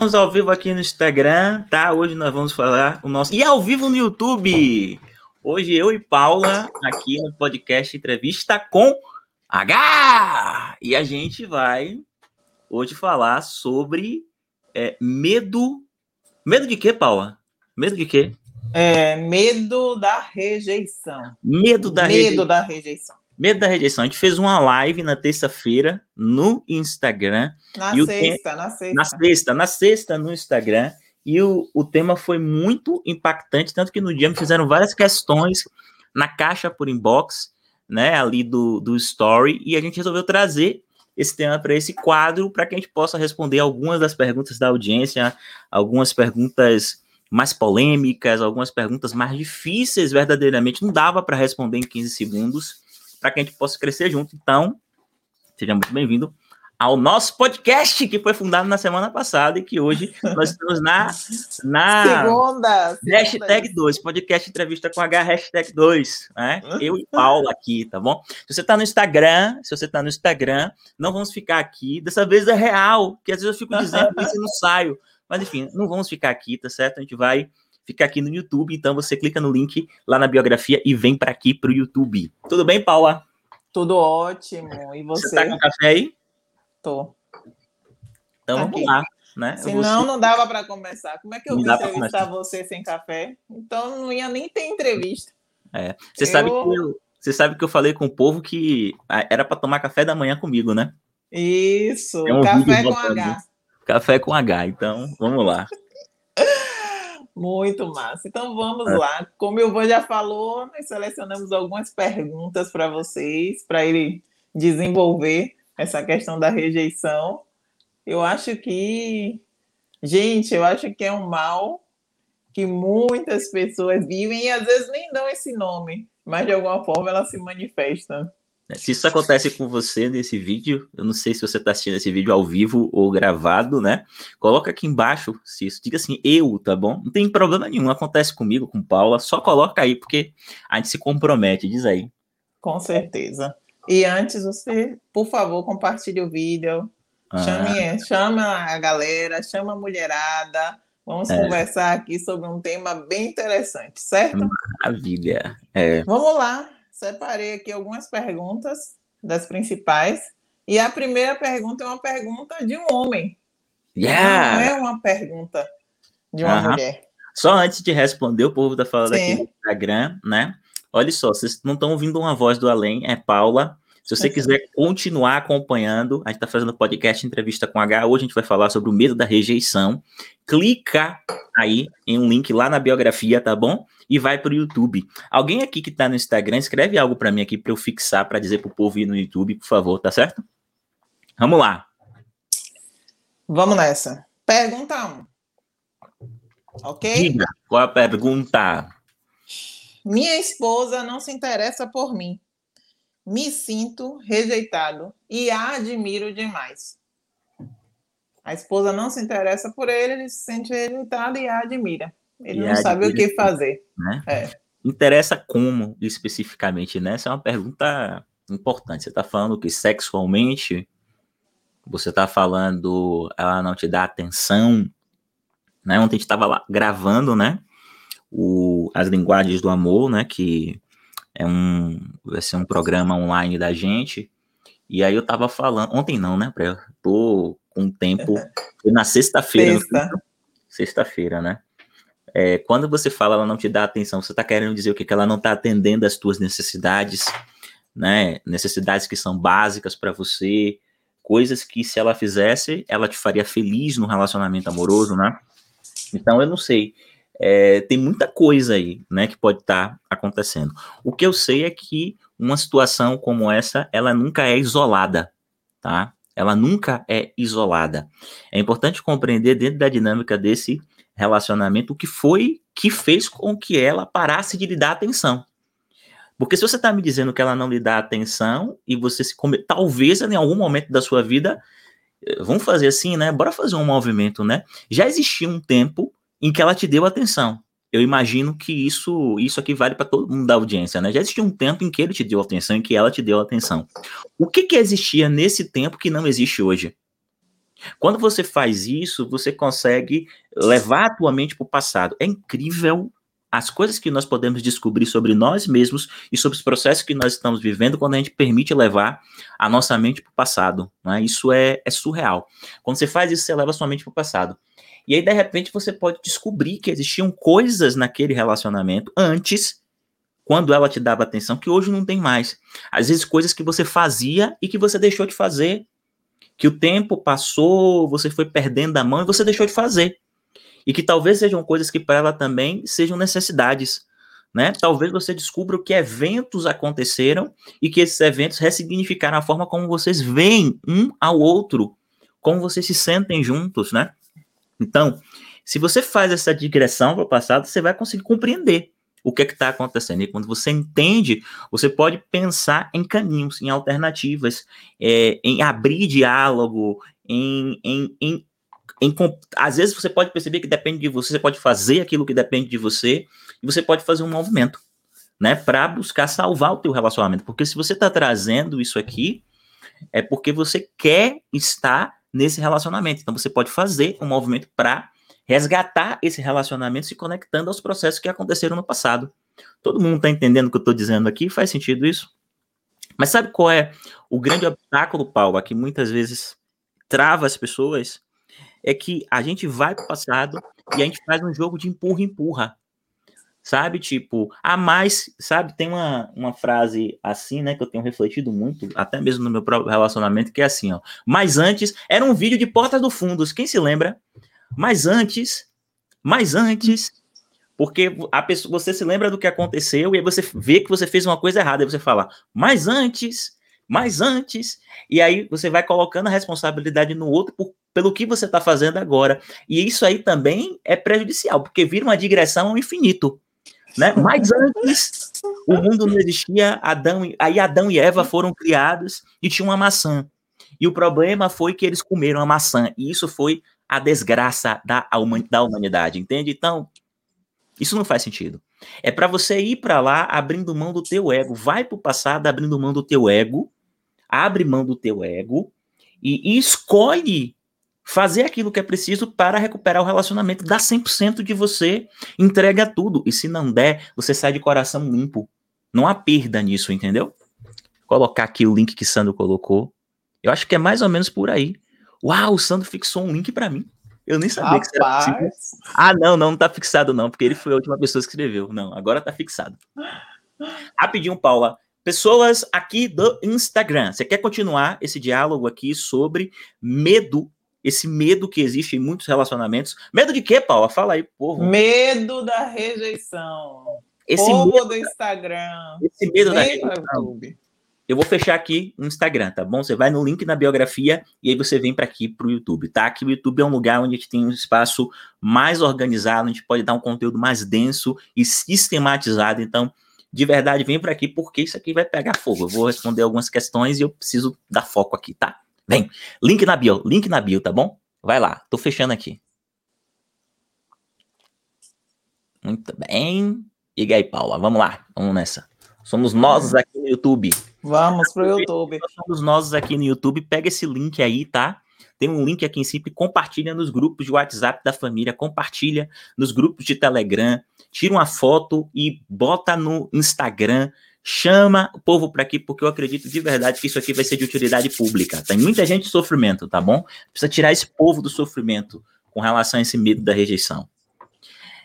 Estamos ao vivo aqui no Instagram, tá? Hoje nós vamos falar o nosso. E ao vivo no YouTube! Hoje eu e Paula aqui no podcast Entrevista com H! E a gente vai hoje falar sobre é, medo. Medo de quê, Paula? Medo de quê? É, medo da rejeição. Medo da medo rejeição. da rejeição. Medo da rejeição. A gente fez uma live na terça-feira no Instagram. Na sexta, na sexta. Na sexta, na sexta no Instagram. E o, o tema foi muito impactante, tanto que no dia me fizeram várias questões na caixa por inbox, né, ali do, do story, e a gente resolveu trazer esse tema para esse quadro, para que a gente possa responder algumas das perguntas da audiência, algumas perguntas mais polêmicas, algumas perguntas mais difíceis, verdadeiramente, não dava para responder em 15 segundos, para que a gente possa crescer junto. Então, seja muito bem-vindo ao nosso podcast, que foi fundado na semana passada e que hoje nós estamos na, na Segunda. segunda. hashtag 2, podcast entrevista com H, hashtag 2, né? Eu e Paula aqui, tá bom? Se você tá no Instagram, se você tá no Instagram, não vamos ficar aqui, dessa vez é real, que às vezes eu fico dizendo isso e não saio, mas enfim, não vamos ficar aqui, tá certo? A gente vai ficar aqui no YouTube, então você clica no link lá na biografia e vem para aqui pro YouTube. Tudo bem, Paula? Tudo ótimo. E você? Você tá com café aí? Tô. Então Tá vamos aqui. lá, né? Eu Se vou- não, não dava para começar. Como é que eu Não vou entrevistar você sem café? Então não ia nem ter entrevista. É. Você sabe Eu- que eu, você sabe que eu falei com o povo que ah, era para tomar café da manhã comigo, né? Isso. Um café com. H. Café com H, então vamos lá. Muito massa. Então vamos É. lá. Como o Ivan já falou, nós selecionamos algumas perguntas para vocês, para ele desenvolver essa questão da rejeição. Eu acho que, gente, eu acho que é um mal que muitas pessoas vivem e às vezes nem dão esse nome, mas de alguma forma ela se manifesta. Se isso acontece com você nesse vídeo, eu não sei se você está assistindo esse vídeo ao vivo ou gravado, né? Coloca aqui embaixo se isso. Diga assim, eu, tá bom? Não tem problema nenhum, acontece comigo, com Paula, só coloca aí, porque a gente se compromete, diz aí. Com certeza. E antes, você, por favor, compartilhe o vídeo, Ah, Chame, chama a galera, chama a mulherada. Vamos É. conversar aqui sobre um tema bem interessante, certo? maravilha. É, Vamos lá. Separei aqui algumas perguntas das principais. E a primeira pergunta é uma pergunta de um homem. Não yeah! é uma pergunta de uma Aham. mulher. Só antes de responder, o povo tá falando aqui Sim. no Instagram, né? Olha só, vocês não estão ouvindo uma voz do além, é Paula. Se você quiser continuar acompanhando, a gente está fazendo podcast Entrevista com H. Hoje a gente vai falar sobre o medo da rejeição. Clica aí em um link lá na biografia, tá bom? E vai para o YouTube. Alguém aqui que está no Instagram, escreve algo para mim aqui para eu fixar, para dizer para o povo ir no YouTube, por favor, tá certo? Vamos lá. Vamos nessa. Pergunta 1. Ok? Diga qual a pergunta. Minha esposa não se interessa por mim. Me sinto rejeitado e a admiro demais. A esposa não se interessa por ele, ele se sente rejeitado e a admira. Ele E não sabe o que fazer. né? É. Interessa como especificamente, né? Essa é uma pergunta importante. Você está falando que sexualmente, você está falando ela não te dá atenção, né? Ontem a gente estava lá gravando, né? O, as linguagens do amor, né? Que é um vai ser um programa online da gente. E aí eu tava falando, ontem não, né? Eu tô com tempo, foi na sexta-feira, Sexta. sexta-feira, né? É, quando você fala ela não te dá atenção, você está querendo dizer o quê? Que ela não está atendendo às tuas necessidades, né? Necessidades que são básicas para você, coisas que se ela fizesse, ela te faria feliz no relacionamento amoroso, né? Então eu não sei. É, tem muita coisa aí, né, que pode estar acontecendo. O que eu sei é que uma situação como essa, ela nunca é isolada, tá? Ela nunca é isolada. É importante compreender dentro da dinâmica desse relacionamento o que foi que fez com que ela parasse de lhe dar atenção. Porque se você está me dizendo que ela não lhe dá atenção e você se come... talvez em algum momento da sua vida eh, vamos fazer assim, né? Bora fazer um movimento, né? Já existia um tempo em que ela te deu atenção. Eu imagino que isso isso aqui vale para todo mundo da audiência, né? Já existia um tempo em que ele te deu atenção, em que ela te deu atenção. O que que existia nesse tempo que não existe hoje? Quando você faz isso, você consegue levar a tua mente para o passado. É incrível as coisas que nós podemos descobrir sobre nós mesmos e sobre os processos que nós estamos vivendo quando a gente permite levar a nossa mente para o passado. Né? Isso é, é, surreal. Quando você faz isso, você leva a sua mente para o passado. E aí, de repente, você pode descobrir que existiam coisas naquele relacionamento antes, quando ela te dava atenção, que hoje não tem mais. Às vezes, coisas que você fazia e que você deixou de fazer. Que o tempo passou, você foi perdendo a mão e você deixou de fazer e que talvez sejam coisas que para ela também sejam necessidades. Né? Talvez você descubra que eventos aconteceram e que esses eventos ressignificaram a forma como vocês veem um ao outro, como vocês se sentem juntos, né? Então, se você faz essa digressão para o passado, você vai conseguir compreender o que é está acontecendo. E quando você entende, você pode pensar em caminhos, em alternativas, é, em abrir diálogo, em, em, em em, às vezes você pode perceber que depende de você, você pode fazer aquilo que depende de você, e você pode fazer um movimento, né, para buscar salvar o teu relacionamento. Porque se você está trazendo isso aqui, é porque você quer estar nesse relacionamento. Então você pode fazer um movimento para resgatar esse relacionamento se conectando aos processos que aconteceram no passado. Todo mundo está entendendo o que eu estou dizendo aqui? Faz sentido isso? Mas sabe qual é o grande obstáculo, Paulo, que muitas vezes trava as pessoas? é que a gente vai pro passado e a gente faz um jogo de empurra-empurra. Sabe, tipo, a mais, sabe, tem uma, uma frase assim, né, que eu tenho refletido muito, até mesmo no meu próprio relacionamento, que é assim, ó. Mas antes, era um vídeo de Portas do Fundos, quem se lembra? Mas antes, mas antes, porque a pessoa, você se lembra do que aconteceu e aí você vê que você fez uma coisa errada, e você fala, mas antes, mas antes, e aí você vai colocando a responsabilidade no outro por pelo que você está fazendo agora. E isso aí também é prejudicial, porque vira uma digressão ao infinito. Né? Mas antes, o mundo não existia, Adão, aí Adão e Eva foram criados e tinha uma maçã. E o problema foi que eles comeram a maçã, e isso foi a desgraça da, da humanidade, entende? Então, isso não faz sentido. É para você ir para lá abrindo mão do teu ego. Vai para o passado abrindo mão do teu ego, abre mão do teu ego e, e escolhe fazer aquilo que é preciso para recuperar o relacionamento. Dá 100% de você, entrega tudo. E se não der, você sai de coração limpo. Não há perda nisso, entendeu? Vou colocar aqui o link que Sandro colocou. Eu acho que é mais ou menos por aí. Uau, o Sandro fixou um link para mim. Eu nem sabia Rapaz. que era possível. Ah, não, não, não tá fixado não, porque ele foi a última pessoa que escreveu. Não, agora tá fixado. Rapidinho, Paula. Pessoas aqui do Instagram, você quer continuar esse diálogo aqui sobre medo esse medo que existe em muitos relacionamentos. Medo de quê, Paula? Fala aí, povo. Medo da rejeição. Esse povo medo do Instagram. Esse medo da rejeição. Eu vou fechar aqui no Instagram, tá bom? Você vai no link na biografia e aí você vem para aqui para o YouTube, tá? Aqui o YouTube é um lugar onde a gente tem um espaço mais organizado, a gente pode dar um conteúdo mais denso e sistematizado. Então, de verdade, vem para aqui porque isso aqui vai pegar fogo. Eu vou responder algumas questões e eu preciso dar foco aqui, tá? Vem, link na bio, link na bio, tá bom? Vai lá, tô fechando aqui. Muito bem. E aí, Paula, vamos lá, vamos nessa. Somos nós aqui no YouTube. Vamos pro YouTube. Somos nós aqui no YouTube. Pega esse link aí, tá? Tem um link aqui em cima e compartilha nos grupos de WhatsApp da família, compartilha nos grupos de Telegram, tira uma foto e bota no Instagram Chama o povo para aqui, porque eu acredito de verdade que isso aqui vai ser de utilidade pública. Tem muita gente em sofrimento, tá bom? Precisa tirar esse povo do sofrimento com relação a esse medo da rejeição.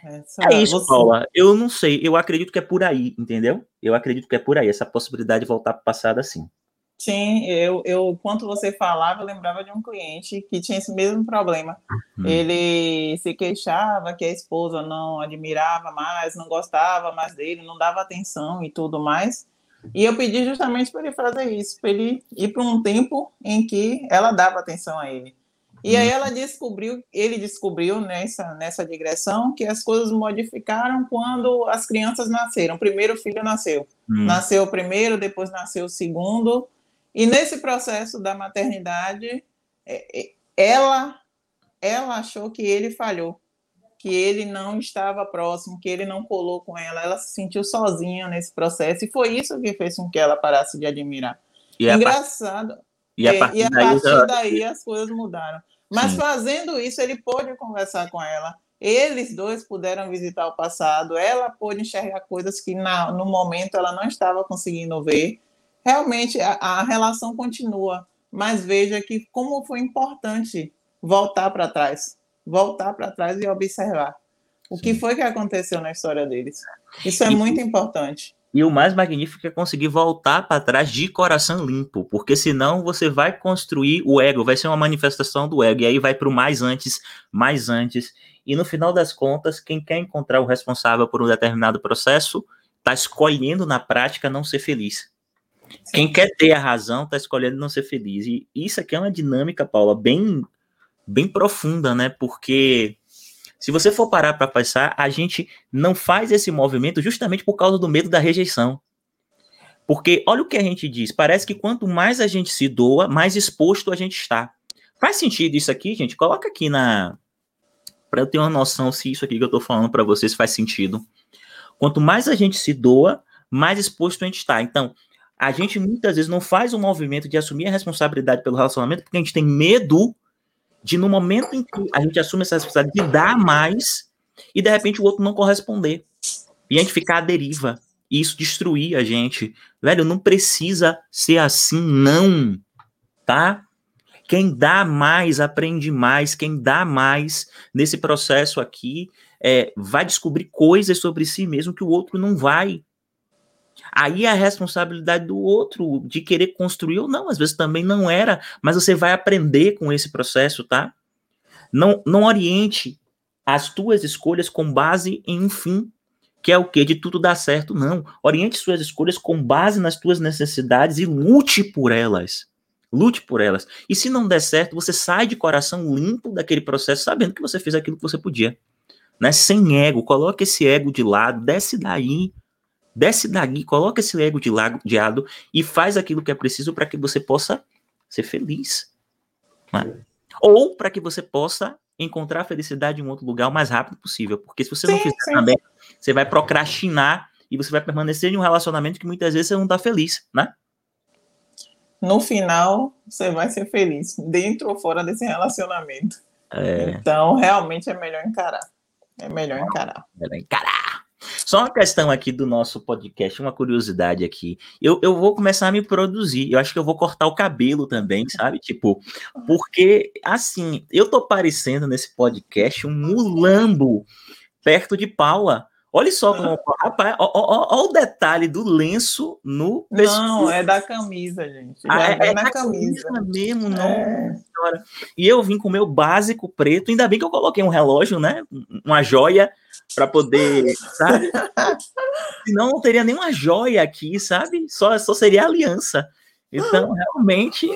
Essa, é isso, você... Paula. Eu não sei. Eu acredito que é por aí, entendeu? Eu acredito que é por aí, essa possibilidade de voltar para o passado assim. Sim, eu, eu, quando você falava, eu lembrava de um cliente que tinha esse mesmo problema. Uhum. Ele se queixava que a esposa não admirava mais, não gostava mais dele, não dava atenção e tudo mais. E eu pedi justamente para ele fazer isso, para ele ir para um tempo em que ela dava atenção a ele. E aí uhum. ela descobriu, ele descobriu nessa, nessa digressão que as coisas modificaram quando as crianças nasceram. O primeiro filho nasceu. Hum. Nasceu o primeiro, depois nasceu o segundo, e nesse processo da maternidade, é, é, ela, ela achou que ele falhou, que ele não estava próximo, que ele não colou com ela. Ela se sentiu sozinha nesse processo e foi isso que fez com que ela parasse de admirar. E Engraçado. E a partir, é, e a partir daí, daí as coisas mudaram. Mas Sim. fazendo isso, ele pôde conversar com ela. Eles dois puderam visitar o passado. Ela pôde enxergar coisas que na, no momento ela não estava conseguindo ver. Realmente a, a relação continua. Mas veja que como foi importante voltar para trás, voltar para trás e observar o Sim. que foi que aconteceu na história deles. Isso é e, muito importante. E o mais magnífico é conseguir voltar para trás de coração limpo, porque senão você vai construir o ego, vai ser uma manifestação do ego, e aí vai para o mais antes, mais antes. E no final das contas, quem quer encontrar o responsável por um determinado processo está escolhendo na prática não ser feliz. Quem quer ter a razão está escolhendo não ser feliz. E isso aqui é uma dinâmica, Paula, bem, bem profunda, né? Porque se você for parar para pensar, a gente não faz esse movimento justamente por causa do medo da rejeição. Porque olha o que a gente diz, parece que quanto mais a gente se doa, mais exposto a gente está. Faz sentido isso aqui, gente? Coloca aqui na para eu ter uma noção se isso aqui que eu estou falando para vocês faz sentido. Quanto mais a gente se doa, mais exposto a gente está. Então, a gente muitas vezes não faz o movimento de assumir a responsabilidade pelo relacionamento porque a gente tem medo de no momento em que a gente assume essa responsabilidade de dar mais e de repente o outro não corresponder. E a gente ficar à deriva. E isso destruir a gente. Velho, não precisa ser assim, não. Tá? Quem dá mais aprende mais. Quem dá mais nesse processo aqui é, vai descobrir coisas sobre si mesmo que o outro não vai. Aí é a responsabilidade do outro de querer construir ou não, às vezes também não era, mas você vai aprender com esse processo, tá? Não, não oriente as tuas escolhas com base em um fim, que é o que de tudo dar certo, não. Oriente suas escolhas com base nas tuas necessidades e lute por elas. Lute por elas. E se não der certo, você sai de coração limpo daquele processo, sabendo que você fez aquilo que você podia. Né? Sem ego, coloque esse ego de lado, desce daí, Desce daqui, coloca esse ego de lado e faz aquilo que é preciso para que você possa ser feliz. Né? Ou para que você possa encontrar a felicidade em um outro lugar o mais rápido possível. Porque se você sim, não fizer sim. também, você vai procrastinar e você vai permanecer em um relacionamento que muitas vezes você não está feliz, né? No final, você vai ser feliz, dentro ou fora desse relacionamento. É... Então, realmente é melhor encarar. É melhor encarar. É melhor encarar. Só uma questão aqui do nosso podcast, uma curiosidade aqui. Eu, eu vou começar a me produzir. Eu acho que eu vou cortar o cabelo também, sabe? Tipo, porque, assim, eu tô parecendo nesse podcast um mulambo perto de Paula. Olha só como. Rapaz, ó, ó, ó, o detalhe do lenço no. Não, é da camisa, gente. Ah, é, é na camisa. camisa mesmo, não. É. E eu vim com o meu básico preto. Ainda bem que eu coloquei um relógio, né? Uma joia para poder, sabe? Senão não teria nenhuma joia aqui, sabe? Só, só seria aliança. Então, realmente,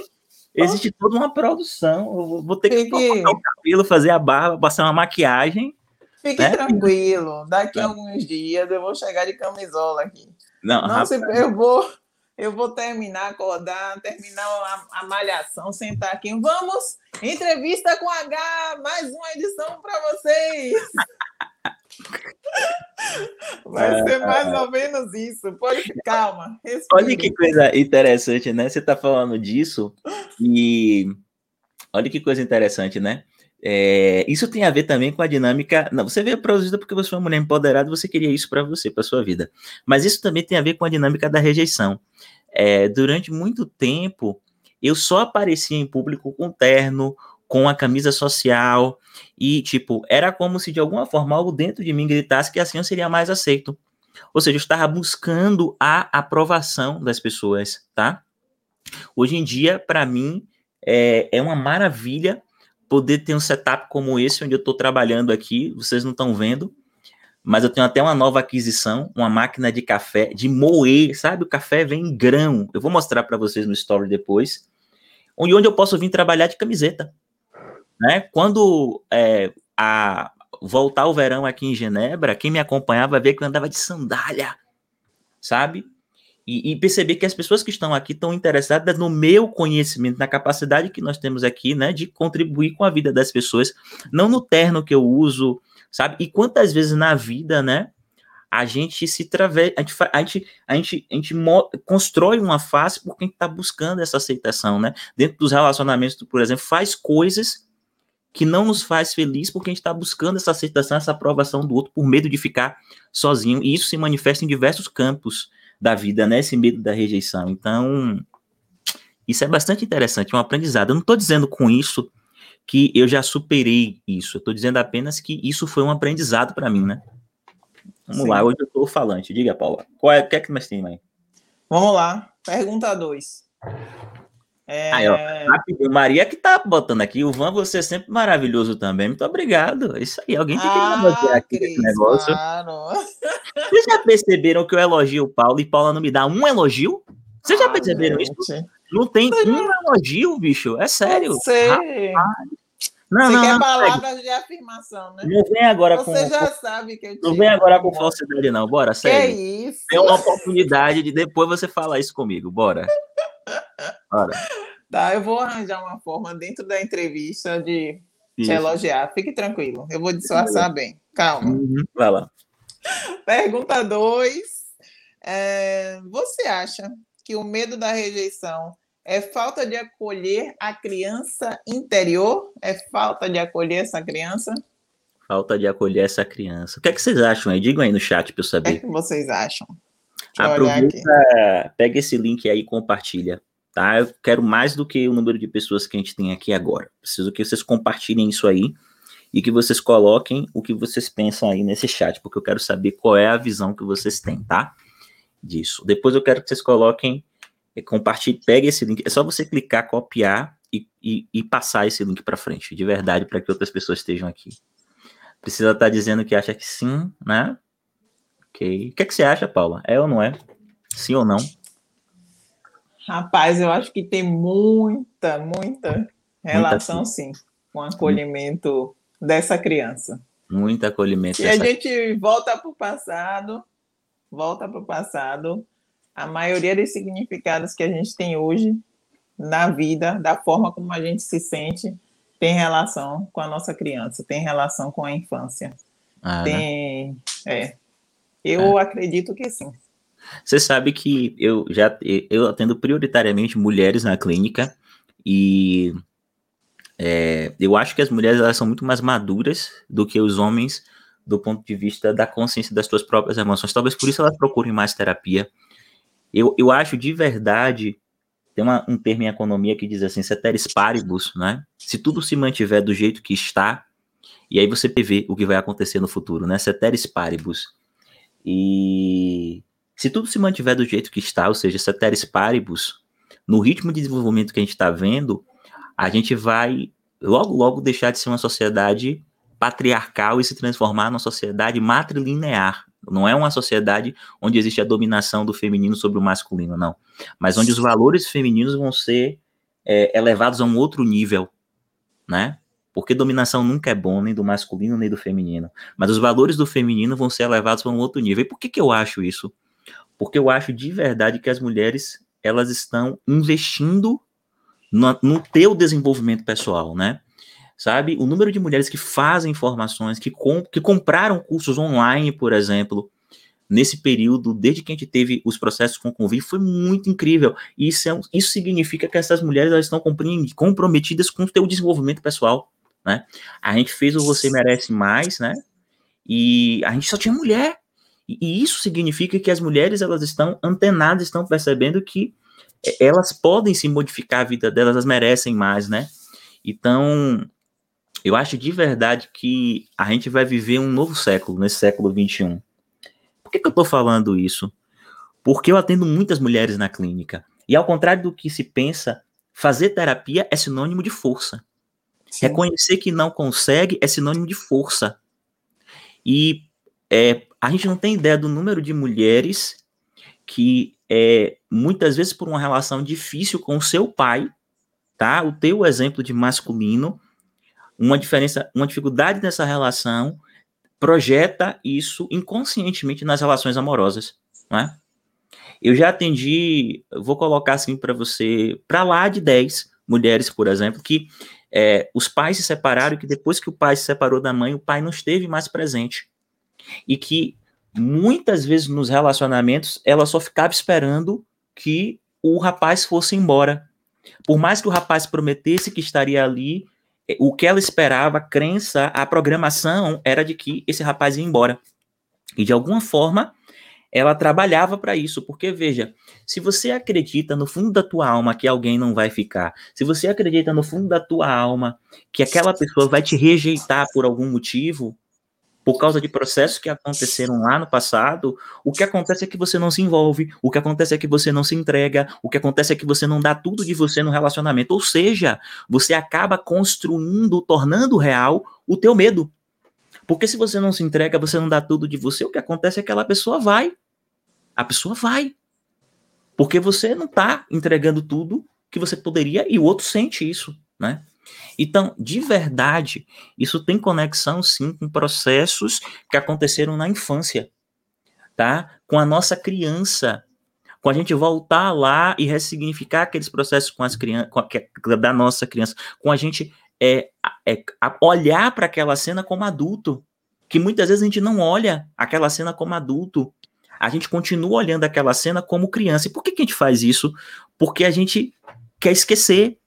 existe toda uma produção. Eu vou ter que cortar o cabelo, fazer a barba, passar uma maquiagem Fique né? tranquilo, daqui a alguns dias eu vou chegar de camisola aqui. Não, Nossa, eu vou, eu vou terminar, acordar, terminar a, a, malhação, sentar aqui. Vamos, entrevista com H, mais uma edição para vocês. Vai ser mais ou menos isso. Pode calma. Respira. Olha que coisa interessante, né? Você está falando disso e olha que coisa interessante, né? É, isso tem a ver também com a dinâmica. Não, você veio produzida porque você foi uma mulher empoderada, você queria isso para você, para sua vida. Mas isso também tem a ver com a dinâmica da rejeição. É, durante muito tempo, eu só aparecia em público com terno, com a camisa social, e, tipo, era como se de alguma forma algo dentro de mim gritasse que assim eu seria mais aceito. Ou seja, eu estava buscando a aprovação das pessoas, tá? Hoje em dia, para mim, é, é uma maravilha poder ter um setup como esse, onde eu estou trabalhando aqui, vocês não estão vendo, mas eu tenho até uma nova aquisição, uma máquina de café, de moer, sabe? O café vem em grão. Eu vou mostrar para vocês no story depois, onde, onde eu posso vir trabalhar de camiseta. Né? Quando é, a, voltar o verão aqui em Genebra, quem me acompanhava ver que eu andava de sandália, sabe? E, e, perceber que as pessoas que estão aqui estão interessadas no meu conhecimento, na capacidade que nós temos aqui, né, de contribuir com a vida das pessoas, não no terno que eu uso, sabe? E quantas vezes na vida, né, a gente se travessa, a gente, a gente, a gente, a gente constrói uma face porque a gente está buscando essa aceitação, né? Dentro dos relacionamentos, por exemplo, faz coisas que não nos faz feliz porque a gente está buscando essa aceitação, essa aprovação do outro por medo de ficar sozinho. E isso se manifesta em diversos campos da vida, né? Esse medo da rejeição. Então, isso é bastante interessante, é um aprendizado. Eu não estou dizendo com isso que eu já superei isso. Eu estou dizendo apenas que isso foi um aprendizado para mim, né? Vamos Sim. lá, hoje eu estou falante. Diga, Paula. Qual é, o que é que mais tem aí? Vamos lá. Pergunta 2. É... Aí, ó, rapidinho, Maria que tá botando aqui, o Van, você é sempre maravilhoso também. Muito obrigado. Isso aí, alguém tem que ah, aqui Cris, esse negócio. Claro. Vocês já perceberam que eu elogio o Paulo e Paula não me dá um elogio? Vocês já ah, perceberam gente. isso? Não tem um elogio, bicho. É sério. Sei. Não, Você não, quer não, palavras de afirmação, né? Não vem agora Você com. Você já sabe que eu Não vem agora com falsidade, não. Bora, sério. Que isso? Tem uma oportunidade de depois você falar isso comigo. Bora. Tá, eu vou arranjar uma forma dentro da entrevista de isso. te elogiar. Fique tranquilo. Eu vou disfarçar bem. Calma. Uhum. Vai lá. Pergunta 2. É, você acha que o medo da rejeição é falta de acolher a criança interior? É falta de acolher essa criança? Falta de acolher essa criança. O que é que vocês acham aí? Digam aí no chat para eu saber. O que, é que vocês acham? Deixa Aproveita, pega esse link aí e compartilha. Tá? Eu quero mais do que o número de pessoas que a gente tem aqui agora. Preciso que vocês compartilhem isso aí e que vocês coloquem o que vocês pensam aí nesse chat, porque eu quero saber qual é a visão que vocês têm, tá? disso. Depois eu quero que vocês coloquem, é, compartilhem, pegue esse link. É só você clicar, copiar e, e, e passar esse link para frente, de verdade, para que outras pessoas estejam aqui. Precisa estar tá dizendo que acha que sim, né? Ok. O que, é que você acha, Paula? É ou não é? Sim ou não? Rapaz, eu acho que tem muita, muita relação, muita, sim, com o acolhimento dessa criança. Muito acolhimento. E a gente volta para o passado, volta para o passado, a maioria dos significados que a gente tem hoje na vida, da forma como a gente se sente, tem relação com a nossa criança, tem relação com a infância. Ah, né? tem, né? é. Eu é. acredito que sim. Você sabe que eu já eu atendo prioritariamente mulheres na clínica e é, eu acho que as mulheres elas são muito mais maduras do que os homens do ponto de vista da consciência das suas próprias emoções. Talvez por isso elas procurem mais terapia. Eu, eu acho de verdade, tem uma, um termo em economia que diz assim, ceteris paribus, né? Se tudo se mantiver do jeito que está, e aí você vê o que vai acontecer no futuro, né? Ceteris paribus. E se tudo se mantiver do jeito que está, ou seja, ceteris paribus, no ritmo de desenvolvimento que a gente está vendo, a gente vai logo, logo deixar de ser uma sociedade patriarcal e se transformar numa sociedade matrilinear. Não é uma sociedade onde existe a dominação do feminino sobre o masculino, não. Mas onde os valores femininos vão ser é, elevados a um outro nível, né? Porque dominação nunca é bom, nem do masculino, nem do feminino. Mas os valores do feminino vão ser elevados para um outro nível. E por que, que eu acho isso? Porque eu acho de verdade que as mulheres, elas estão investindo no, no teu desenvolvimento pessoal, né? sabe? O número de mulheres que fazem formações, que, que compraram cursos online, por exemplo, nesse período, desde que a gente teve os processos com o foi muito incrível. E isso, é, isso significa que essas mulheres elas estão comprometidas com o seu desenvolvimento pessoal, né? A gente fez o Você Merece Mais, né? E a gente só tinha mulher. E, isso significa que as mulheres elas estão antenadas, estão percebendo que elas podem se modificar a vida delas, elas merecem mais, né? Então, eu acho de verdade que a gente vai viver um novo século, nesse século 21. Por que, que eu estou falando isso? Porque eu atendo muitas mulheres na clínica. E ao contrário do que se pensa, fazer terapia é sinônimo de força. Sim. Reconhecer que não consegue é sinônimo de força. E é, a gente não tem ideia do número de mulheres que, é, muitas vezes, por uma relação difícil com o seu pai, tá? O teu exemplo de masculino uma diferença, uma dificuldade nessa relação projeta isso inconscientemente nas relações amorosas, né? Eu já atendi, vou colocar assim para você, para lá de 10 mulheres, por exemplo, que é, os pais se separaram e que depois que o pai se separou da mãe, o pai não esteve mais presente. E que muitas vezes nos relacionamentos ela só ficava esperando que o rapaz fosse embora. Por mais que o rapaz prometesse que estaria ali, o que ela esperava, a crença, a programação era de que esse rapaz ia embora. E de alguma forma, ela trabalhava para isso, porque veja, se você acredita no fundo da tua alma que alguém não vai ficar, se você acredita no fundo da tua alma que aquela pessoa vai te rejeitar por algum motivo, por causa de processos que aconteceram lá no passado, o que acontece é que você não se envolve, o que acontece é que você não se entrega, o que acontece é que você não dá tudo de você no relacionamento, ou seja, você acaba construindo, tornando real o teu medo. Porque se você não se entrega, você não dá tudo de você, o que acontece é que aquela pessoa vai. A pessoa vai. Porque você não está entregando tudo que você poderia e o outro sente isso, né? Então, de verdade, isso tem conexão sim com processos que aconteceram na infância, tá? Com a nossa criança, com a gente voltar lá e ressignificar aqueles processos com as crianças, da nossa criança, com a gente é, é olhar para aquela cena como adulto, que muitas vezes a gente não olha aquela cena como adulto, a gente continua olhando aquela cena como criança. E por que, que a gente faz isso? Porque a gente quer esquecer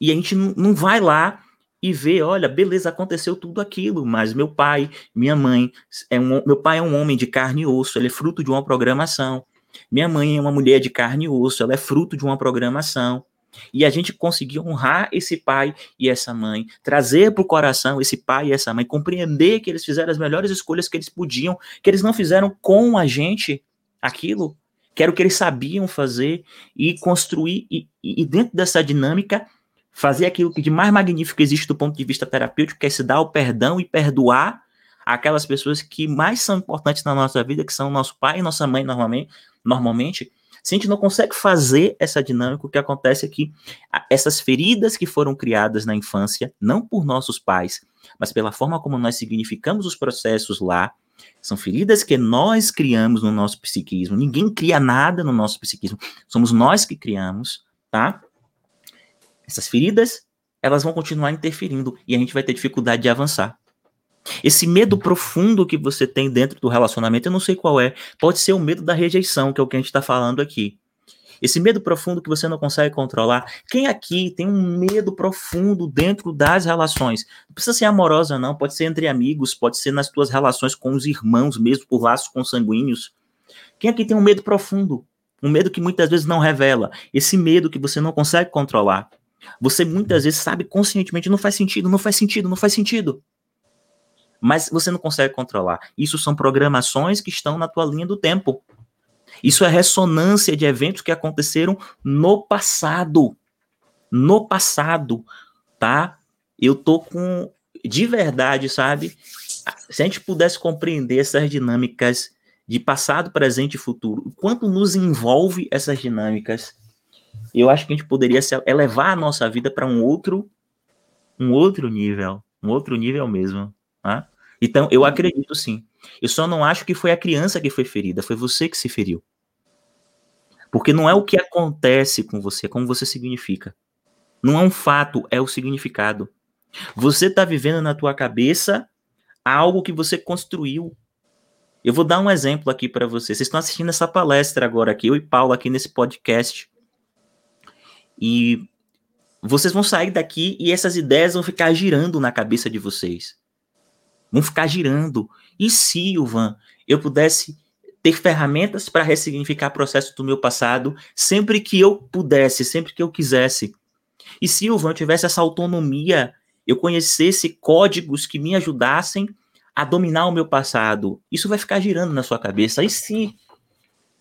e a gente não vai lá e vê, olha, beleza, aconteceu tudo aquilo, mas meu pai, minha mãe, é um, meu pai é um homem de carne e osso, ele é fruto de uma programação. Minha mãe é uma mulher de carne e osso, ela é fruto de uma programação. E a gente conseguir honrar esse pai e essa mãe, trazer para o coração esse pai e essa mãe, compreender que eles fizeram as melhores escolhas que eles podiam, que eles não fizeram com a gente aquilo, que era o que eles sabiam fazer, e construir, e, e dentro dessa dinâmica, fazer aquilo que de mais magnífico existe do ponto de vista terapêutico, que é se dar o perdão e perdoar aquelas pessoas que mais são importantes na nossa vida, que são nosso pai e nossa mãe normalmente, normalmente se a gente não consegue fazer essa dinâmica, o que acontece é que essas feridas que foram criadas na infância, não por nossos pais, mas pela forma como nós significamos os processos lá, são feridas que nós criamos no nosso psiquismo. Ninguém cria nada no nosso psiquismo. Somos nós que criamos, tá? Essas feridas, elas vão continuar interferindo e a gente vai ter dificuldade de avançar. Esse medo profundo que você tem dentro do relacionamento, eu não sei qual é. Pode ser o medo da rejeição, que é o que a gente está falando aqui. Esse medo profundo que você não consegue controlar. Quem aqui tem um medo profundo dentro das relações? Não precisa ser amorosa, não. Pode ser entre amigos, pode ser nas tuas relações com os irmãos, mesmo por laços consanguíneos. Quem aqui tem um medo profundo? Um medo que muitas vezes não revela. Esse medo que você não consegue controlar. Você muitas vezes sabe conscientemente, não faz sentido, não faz sentido, não faz sentido mas você não consegue controlar. Isso são programações que estão na tua linha do tempo. Isso é ressonância de eventos que aconteceram no passado. No passado, tá? Eu tô com de verdade, sabe? Se a gente pudesse compreender essas dinâmicas de passado, presente e futuro, o quanto nos envolve essas dinâmicas, eu acho que a gente poderia elevar a nossa vida para um outro um outro nível, um outro nível mesmo? Então, eu acredito sim. Eu só não acho que foi a criança que foi ferida, foi você que se feriu. Porque não é o que acontece com você, é como você significa. Não é um fato, é o significado. Você está vivendo na tua cabeça algo que você construiu. Eu vou dar um exemplo aqui para vocês. Vocês estão assistindo essa palestra agora aqui, eu e Paulo aqui nesse podcast. E vocês vão sair daqui e essas ideias vão ficar girando na cabeça de vocês vão ficar girando. E se, Ivan, eu pudesse ter ferramentas para ressignificar processos do meu passado sempre que eu pudesse, sempre que eu quisesse? E se, Ivan, tivesse essa autonomia, eu conhecesse códigos que me ajudassem a dominar o meu passado? Isso vai ficar girando na sua cabeça. E se?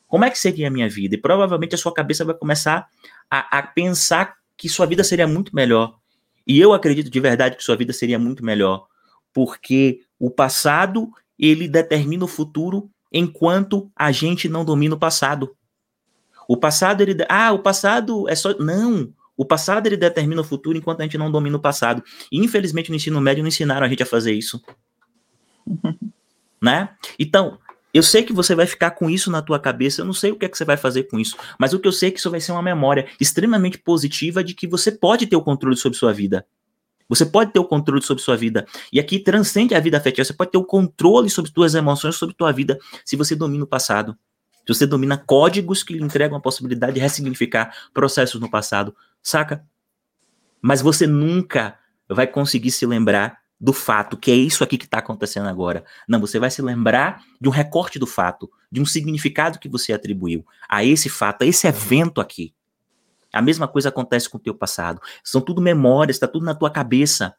Como é que seria a minha vida? E provavelmente a sua cabeça vai começar a, a pensar que sua vida seria muito melhor. E eu acredito de verdade que sua vida seria muito melhor porque o passado ele determina o futuro enquanto a gente não domina o passado. O passado ele ah, o passado é só não, o passado ele determina o futuro enquanto a gente não domina o passado. E, infelizmente no ensino médio não ensinaram a gente a fazer isso. né? Então, eu sei que você vai ficar com isso na tua cabeça, eu não sei o que é que você vai fazer com isso, mas o que eu sei é que isso vai ser uma memória extremamente positiva de que você pode ter o controle sobre sua vida. Você pode ter o controle sobre sua vida. E aqui transcende a vida afetiva. Você pode ter o controle sobre suas emoções, sobre sua vida, se você domina o passado. Se você domina códigos que lhe entregam a possibilidade de ressignificar processos no passado. Saca? Mas você nunca vai conseguir se lembrar do fato, que é isso aqui que está acontecendo agora. Não, você vai se lembrar de um recorte do fato, de um significado que você atribuiu a esse fato, a esse evento aqui. A mesma coisa acontece com o teu passado. São tudo memórias, está tudo na tua cabeça.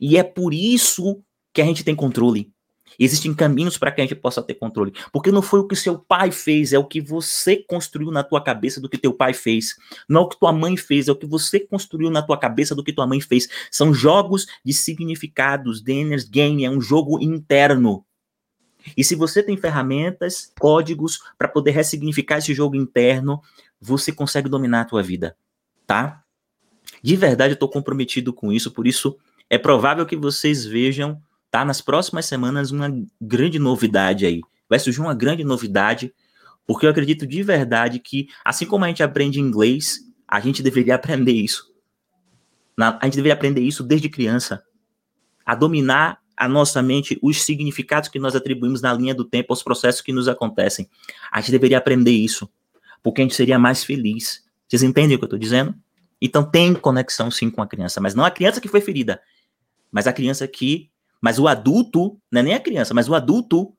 E é por isso que a gente tem controle. Existem caminhos para que a gente possa ter controle. Porque não foi o que seu pai fez, é o que você construiu na tua cabeça do que teu pai fez. Não é o que tua mãe fez, é o que você construiu na tua cabeça do que tua mãe fez. São jogos de significados. Denner's Game é um jogo interno. E se você tem ferramentas, códigos para poder ressignificar esse jogo interno, você consegue dominar a tua vida, tá? De verdade, eu estou comprometido com isso, por isso é provável que vocês vejam tá nas próximas semanas uma grande novidade aí. Vai surgir uma grande novidade, porque eu acredito de verdade que, assim como a gente aprende inglês, a gente deveria aprender isso. Na, a gente deveria aprender isso desde criança. A dominar a nossa mente os significados que nós atribuímos na linha do tempo aos processos que nos acontecem. A gente deveria aprender isso, porque a gente seria mais feliz. Vocês entendem o que eu estou dizendo? Então tem conexão sim com a criança, mas não a criança que foi ferida, mas a criança que mas o adulto, não é nem a criança, mas o adulto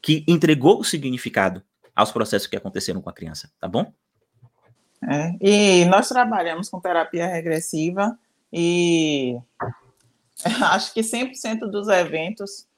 que entregou o significado aos processos que aconteceram com a criança, tá bom? É, e nós trabalhamos com terapia regressiva e acho que 100% dos eventos,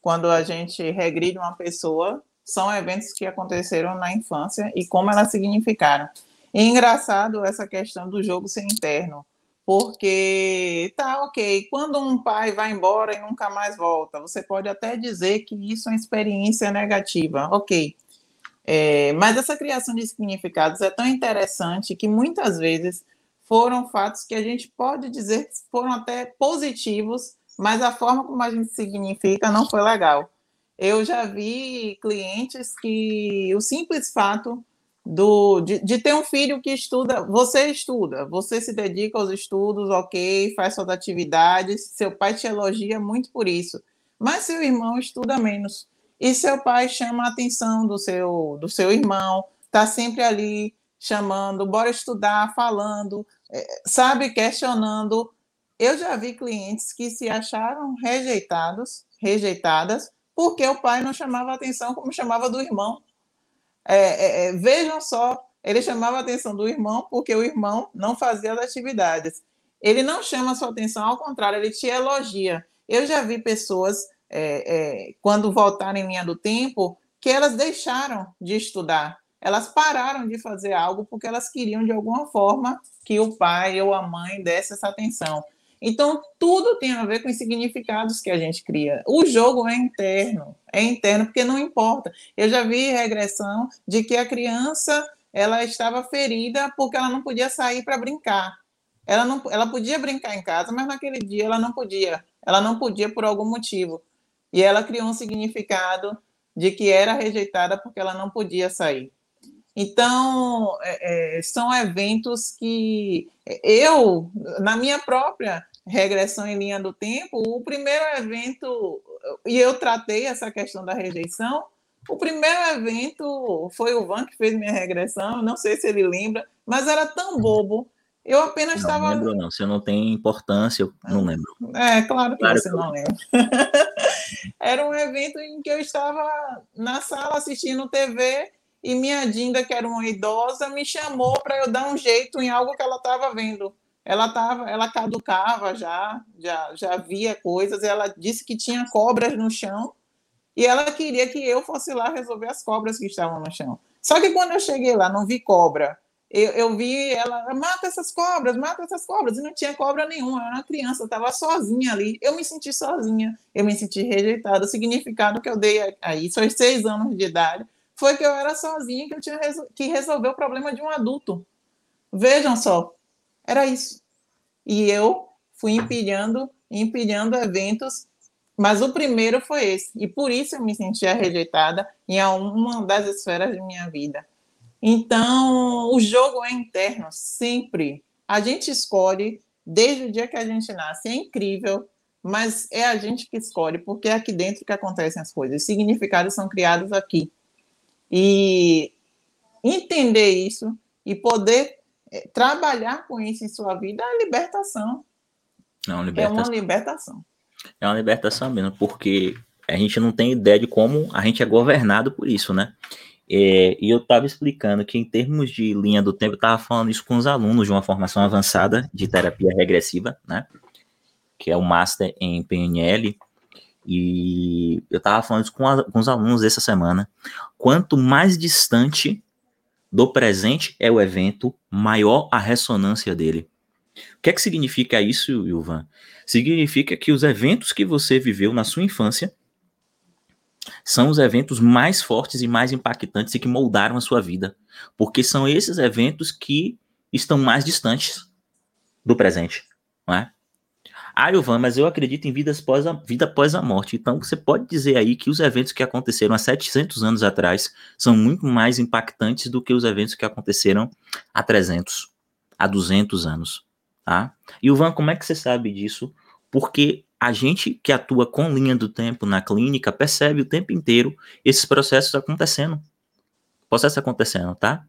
quando a gente regride uma pessoa, são eventos que aconteceram na infância e como elas significaram. E engraçado essa questão do jogo ser interno porque tá ok, quando um pai vai embora e nunca mais volta, você pode até dizer que isso é uma experiência negativa, ok. É, mas essa criação de significados é tão interessante que muitas vezes foram fatos que a gente pode dizer que foram até positivos, mas a forma como a gente significa não foi legal. Eu já vi clientes que o simples fato do, de, de, ter um filho que estuda, você estuda, você se dedica aos estudos, ok, faz suas atividades, seu pai te elogia muito por isso, mas seu irmão estuda menos. E seu pai chama a atenção do seu, do seu irmão, está sempre ali chamando, bora estudar, falando, é, sabe, questionando. Eu já vi clientes que se acharam rejeitados, rejeitadas, porque o pai não chamava atenção como chamava do irmão. É, é, é, vejam só, ele chamava a atenção do irmão porque o irmão não fazia as atividades. Ele não chama a sua atenção, ao contrário, ele te elogia. Eu já vi pessoas, é, é, quando voltaram em linha do tempo, que elas deixaram de estudar, elas pararam de fazer algo porque elas queriam, de alguma forma, que o pai ou a mãe desse essa atenção. Então, tudo tem a ver com os significados que a gente cria. O jogo é interno, é interno porque não importa. Eu já vi regressão de que a criança ela estava ferida porque ela não podia sair para brincar. Ela não, ela podia brincar em casa, mas naquele dia ela não podia. Ela não podia por algum motivo. E ela criou um significado de que era rejeitada porque ela não podia sair. Então, é, é, são eventos que eu, na minha própria regressão em linha do tempo, o primeiro evento, e eu tratei essa questão da rejeição, o primeiro evento foi o Van que fez minha regressão, não sei se ele lembra, mas era tão bobo. Eu apenas estava. Não lembro, não. Se não tem importância, eu não lembro. É, claro que claro você que não lembra. era um evento em que eu estava na sala assistindo TV e minha Dinda, que era uma idosa, me chamou para eu dar um jeito em algo que ela estava vendo ela tava, ela caducava já, já, já via coisas. Ela disse que tinha cobras no chão e ela queria que eu fosse lá resolver as cobras que estavam no chão. Só que quando eu cheguei lá, não vi cobra. Eu, eu vi ela, mata essas cobras, mata essas cobras. E não tinha cobra nenhuma, eu era uma criança, estava sozinha ali. Eu me senti sozinha, eu me senti rejeitada. O significado que eu dei a isso aos seis anos de idade foi que eu era sozinha, que eu tinha que resolver o problema de um adulto. Vejam só, era isso. E eu fui empilhando, empilhando eventos, mas o primeiro foi esse. E por isso eu me sentia rejeitada em uma das esferas de minha vida. Então, o jogo é interno, sempre. A gente escolhe desde o dia que a gente nasce. É incrível, mas é a gente que escolhe, porque é aqui dentro que acontecem as coisas. Os significados são criados aqui. E entender isso e poder é, trabalhar com isso em sua vida é a libertação. É uma libertação. É uma libertação. É uma libertação mesmo, porque a gente não tem ideia de como a gente é governado por isso, né? É, e eu estava explicando que, em termos de linha do tempo, eu estava falando isso com os alunos de uma formação avançada de terapia regressiva, né? Que é o Master em PNL. E eu estava falando isso com, a, com os alunos essa semana. Quanto mais distante do presente é o evento, maior a ressonância dele. O que é que significa isso, Ilvan? Significa que os eventos que você viveu na sua infância são os eventos mais fortes e mais impactantes e que moldaram a sua vida, porque são esses eventos que estão mais distantes do presente, não é? Ah, Ilvan, mas eu acredito em vidas pós a, vida após a morte. Então, você pode dizer aí que os eventos que aconteceram há 700 anos atrás são muito mais impactantes do que os eventos que aconteceram há 300, há 200 anos. Tá? Ilvan, como é que você sabe disso? Porque a gente que atua com linha do tempo na clínica percebe o tempo inteiro esses processos acontecendo. Processos acontecendo, tá?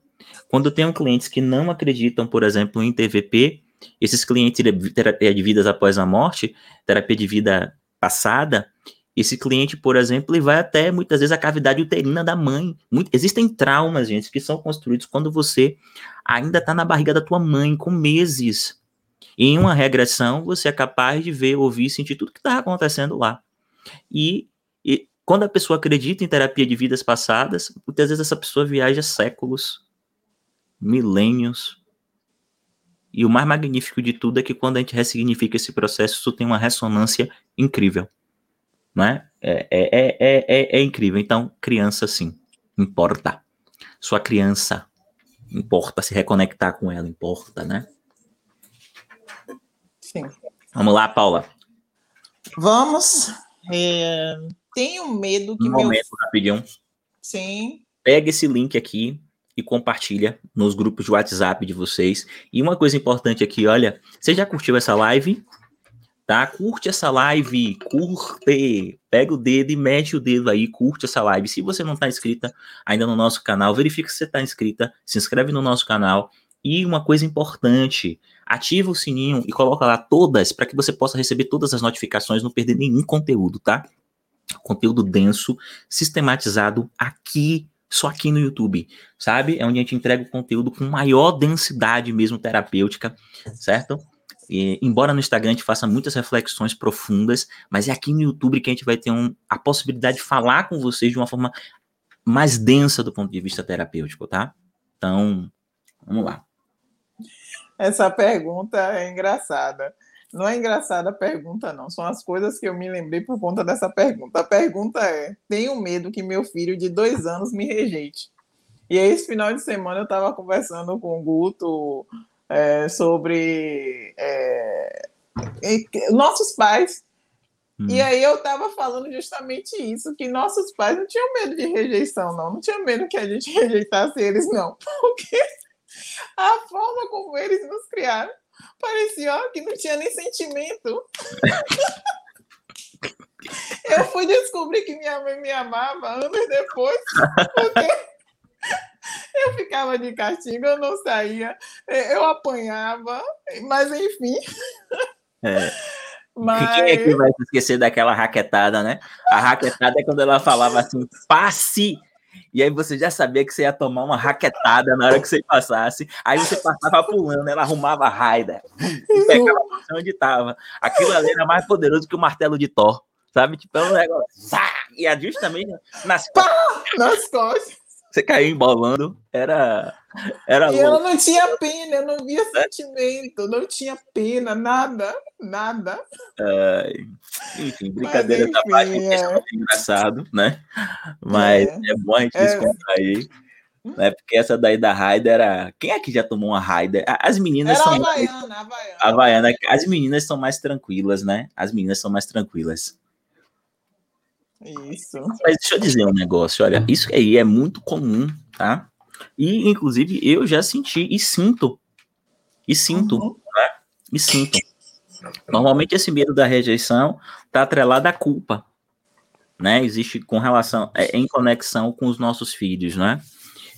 Quando eu tenho clientes que não acreditam, por exemplo, em TVP, esses clientes de terapia de vidas após a morte, terapia de vida passada, esse cliente, por exemplo, ele vai até muitas vezes a cavidade uterina da mãe. Muito, existem traumas, gente, que são construídos quando você ainda está na barriga da tua mãe, com meses. E em uma regressão, você é capaz de ver, ouvir, sentir tudo que está acontecendo lá. E, e, quando a pessoa acredita em terapia de vidas passadas, muitas vezes essa pessoa viaja séculos, milênios, e o mais magnífico de tudo é que quando a gente ressignifica esse processo, isso tem uma ressonância incrível. Né? É, é, é, é, incrível. Então, criança, sim, importa. Sua criança importa, se reconectar com ela importa, né? Sim. Vamos lá, Paula. Vamos. É, tenho medo que um meu... momento, rapidinho. Sim. Pega esse link aqui, e compartilha nos grupos de WhatsApp de vocês. E uma coisa importante aqui, olha, você já curtiu essa live? Tá? Curte essa live, curte, pega o dedo e mete o dedo aí, curte essa live. Se você não está inscrita ainda no nosso canal, verifica se você está inscrita, se inscreve no nosso canal. E uma coisa importante, ativa o sininho e coloca lá todas para que você possa receber todas as notificações, não perder nenhum conteúdo, tá? Conteúdo denso, sistematizado aqui só aqui no YouTube, sabe? É onde a gente entrega o conteúdo com maior densidade mesmo terapêutica, certo? E, embora no Instagram a gente faça muitas reflexões profundas, mas é aqui no YouTube que a gente vai ter um, a possibilidade de falar com vocês de uma forma mais densa do ponto de vista terapêutico, tá? Então, vamos lá. Essa pergunta é engraçada. Não é engraçada a pergunta, não. São as coisas que eu me lembrei por conta dessa pergunta. A pergunta é: tenho medo que meu filho de dois anos me rejeite. E aí, esse final de semana, eu estava conversando com o Guto é, sobre é, nossos pais. Hum. E aí eu estava falando justamente isso, que nossos pais não tinham medo de rejeição, não. Não tinham medo que a gente rejeitasse eles, não. Porque a forma como eles nos criaram Parecia ó, que não tinha nem sentimento. Eu fui descobrir que minha mãe me amava anos depois, porque eu ficava de castigo, eu não saía, eu apanhava, mas enfim. É. Mas... Quem é que vai se esquecer daquela raquetada, né? A raquetada é quando ela falava assim, passe e aí você já sabia que você ia tomar uma raquetada na hora que você passasse. Aí você passava pulando, ela arrumava a raida e pegava onde estava. Aquilo ali era mais poderoso que o martelo de Thor, sabe? Tipo, é um negócio. E é justamente nas costas. Nas costas. Você caiu embolando, era. era e ela não tinha pena, eu não via é? sentimento, não tinha pena, nada, nada. É, enfim, brincadeira Mas, enfim, da parte, é engraçado, né? Mas é, é bom a gente é. descontrair. Né? Porque essa daí da Raida era. Quem é que já tomou uma Raida? As meninas era são. Havaiana, mais... Havaiana. Havaiana. As meninas são mais tranquilas, né? As meninas são mais tranquilas. Isso. Mas deixa eu dizer um negócio, olha, isso aí é muito comum, tá? E, inclusive, eu já senti e sinto. E sinto, uhum. né? E sinto. Normalmente esse medo da rejeição está atrelado à culpa, né? Existe com relação, é, em conexão com os nossos filhos, né?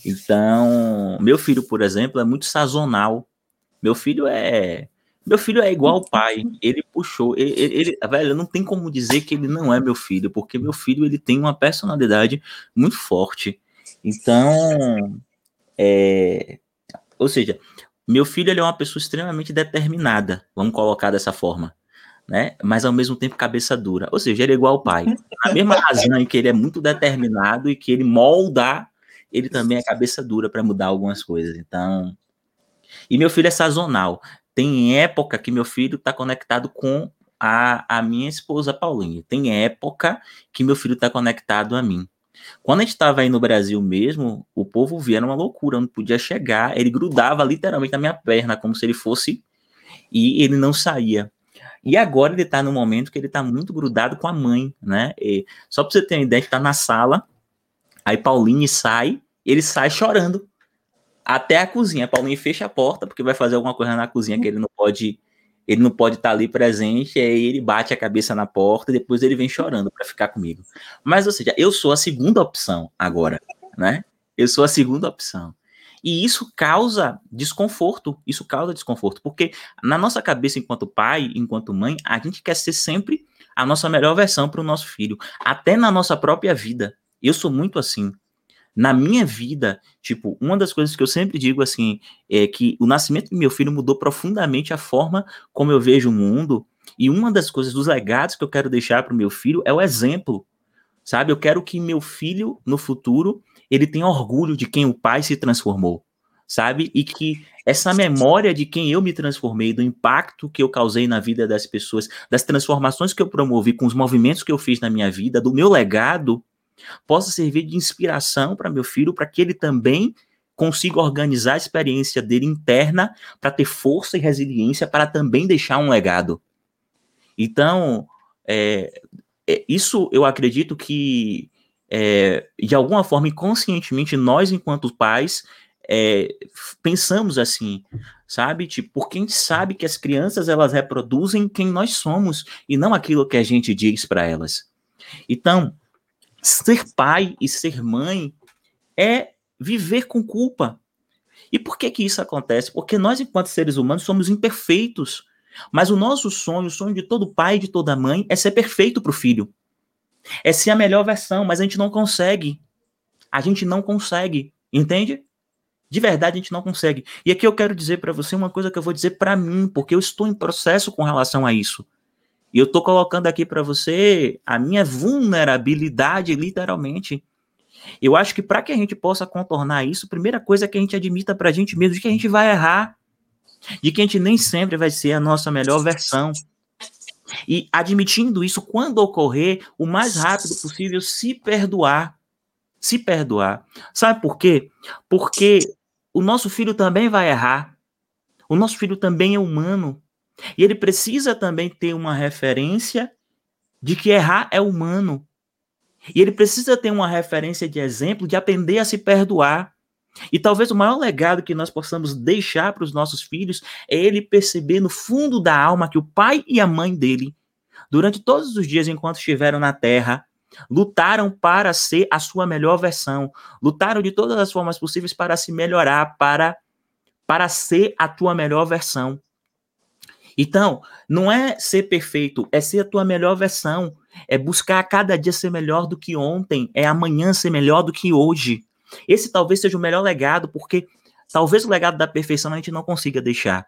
Então, meu filho, por exemplo, é muito sazonal. Meu filho é Meu filho é igual ao pai. Ele puxou. Ele, ele, velho, não tem como dizer que ele não é meu filho, porque meu filho ele tem uma personalidade muito forte. Então, é, ou seja, meu filho ele é uma pessoa extremamente determinada, vamos colocar dessa forma, né? Mas ao mesmo tempo cabeça dura. Ou seja, ele é igual ao pai. A mesma razão em que ele é muito determinado e que ele molda, ele também é cabeça dura para mudar algumas coisas. Então, e meu filho é sazonal. Tem época que meu filho está conectado com a, a minha esposa Paulinha. Tem época que meu filho está conectado a mim. Quando a gente estava aí no Brasil mesmo, o povo via era uma loucura, não podia chegar, ele grudava literalmente na minha perna, como se ele fosse, e ele não saía. E agora ele está no momento que ele está muito grudado com a mãe, né? E, só para você ter uma ideia, está na sala, aí Paulinho sai, ele sai chorando até a cozinha. Paulinho fecha a porta porque vai fazer alguma coisa na cozinha que ele não pode ele não pode estar tá ali presente, aí ele bate a cabeça na porta e depois ele vem chorando para ficar comigo. Mas, ou seja, eu sou a segunda opção agora, né? Eu sou a segunda opção. E isso causa desconforto, isso causa desconforto, porque na nossa cabeça, enquanto pai, enquanto mãe, a gente quer ser sempre a nossa melhor versão para o nosso filho, até na nossa própria vida. Eu sou muito assim na minha vida, tipo, uma das coisas que eu sempre digo assim é que o nascimento do meu filho mudou profundamente a forma como eu vejo o mundo. E uma das coisas, dos legados que eu quero deixar para o meu filho é o exemplo, sabe? Eu quero que meu filho, no futuro, ele tenha orgulho de quem o pai se transformou, sabe? E que essa memória de quem eu me transformei, do impacto que eu causei na vida das pessoas, das transformações que eu promovi com os movimentos que eu fiz na minha vida, do meu legado, possa servir de inspiração para meu filho, para que ele também consiga organizar a experiência dele interna para ter força e resiliência para também deixar um legado. Então, é, é, isso eu acredito que, é, de alguma forma, inconscientemente, nós, enquanto pais, é, pensamos assim, sabe? Tipo, porque a gente sabe que as crianças elas reproduzem quem nós somos e não aquilo que a gente diz para elas. Então, ser pai e ser mãe é viver com culpa. E por que que isso acontece? Porque nós, enquanto seres humanos, somos imperfeitos. Mas o nosso sonho, o sonho de todo pai e de toda mãe, é ser perfeito para o filho. É ser a melhor versão, mas a gente não consegue. A gente não consegue, entende? De verdade, a gente não consegue. E aqui eu quero dizer para você uma coisa que eu vou dizer para mim, porque eu estou em processo com relação a isso. E eu estou colocando aqui para você a minha vulnerabilidade, literalmente. Eu acho que para que a gente possa contornar isso, a primeira coisa é que a gente admita para a gente mesmo de que a gente vai errar, de que a gente nem sempre vai ser a nossa melhor versão. E admitindo isso, quando ocorrer, o mais rápido possível, se perdoar. Se perdoar. Sabe por quê? Porque o nosso filho também vai errar. O nosso filho também é humano. E ele precisa também ter uma referência de que errar é humano. E ele precisa ter uma referência de exemplo de aprender a se perdoar. E talvez o maior legado que nós possamos deixar para os nossos filhos é ele perceber no fundo da alma que o pai e a mãe dele, durante todos os dias enquanto estiveram na terra, lutaram para ser a sua melhor versão, lutaram de todas as formas possíveis para se melhorar, para para ser a tua melhor versão. Então, não é ser perfeito, é ser a tua melhor versão. É buscar a cada dia ser melhor do que ontem, é amanhã ser melhor do que hoje. Esse talvez seja o melhor legado, porque talvez o legado da perfeição a gente não consiga deixar.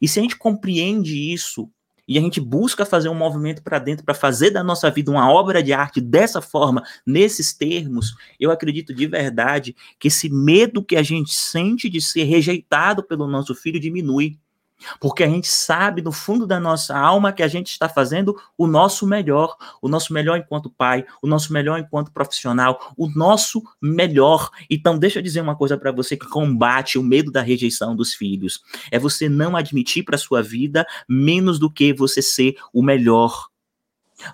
E se a gente compreende isso e a gente busca fazer um movimento para dentro para fazer da nossa vida uma obra de arte dessa forma, nesses termos, eu acredito de verdade que esse medo que a gente sente de ser rejeitado pelo nosso filho diminui. Porque a gente sabe no fundo da nossa alma que a gente está fazendo o nosso melhor, o nosso melhor enquanto pai, o nosso melhor enquanto profissional, o nosso melhor. Então, deixa eu dizer uma coisa para você que combate o medo da rejeição dos filhos: é você não admitir para sua vida menos do que você ser o melhor.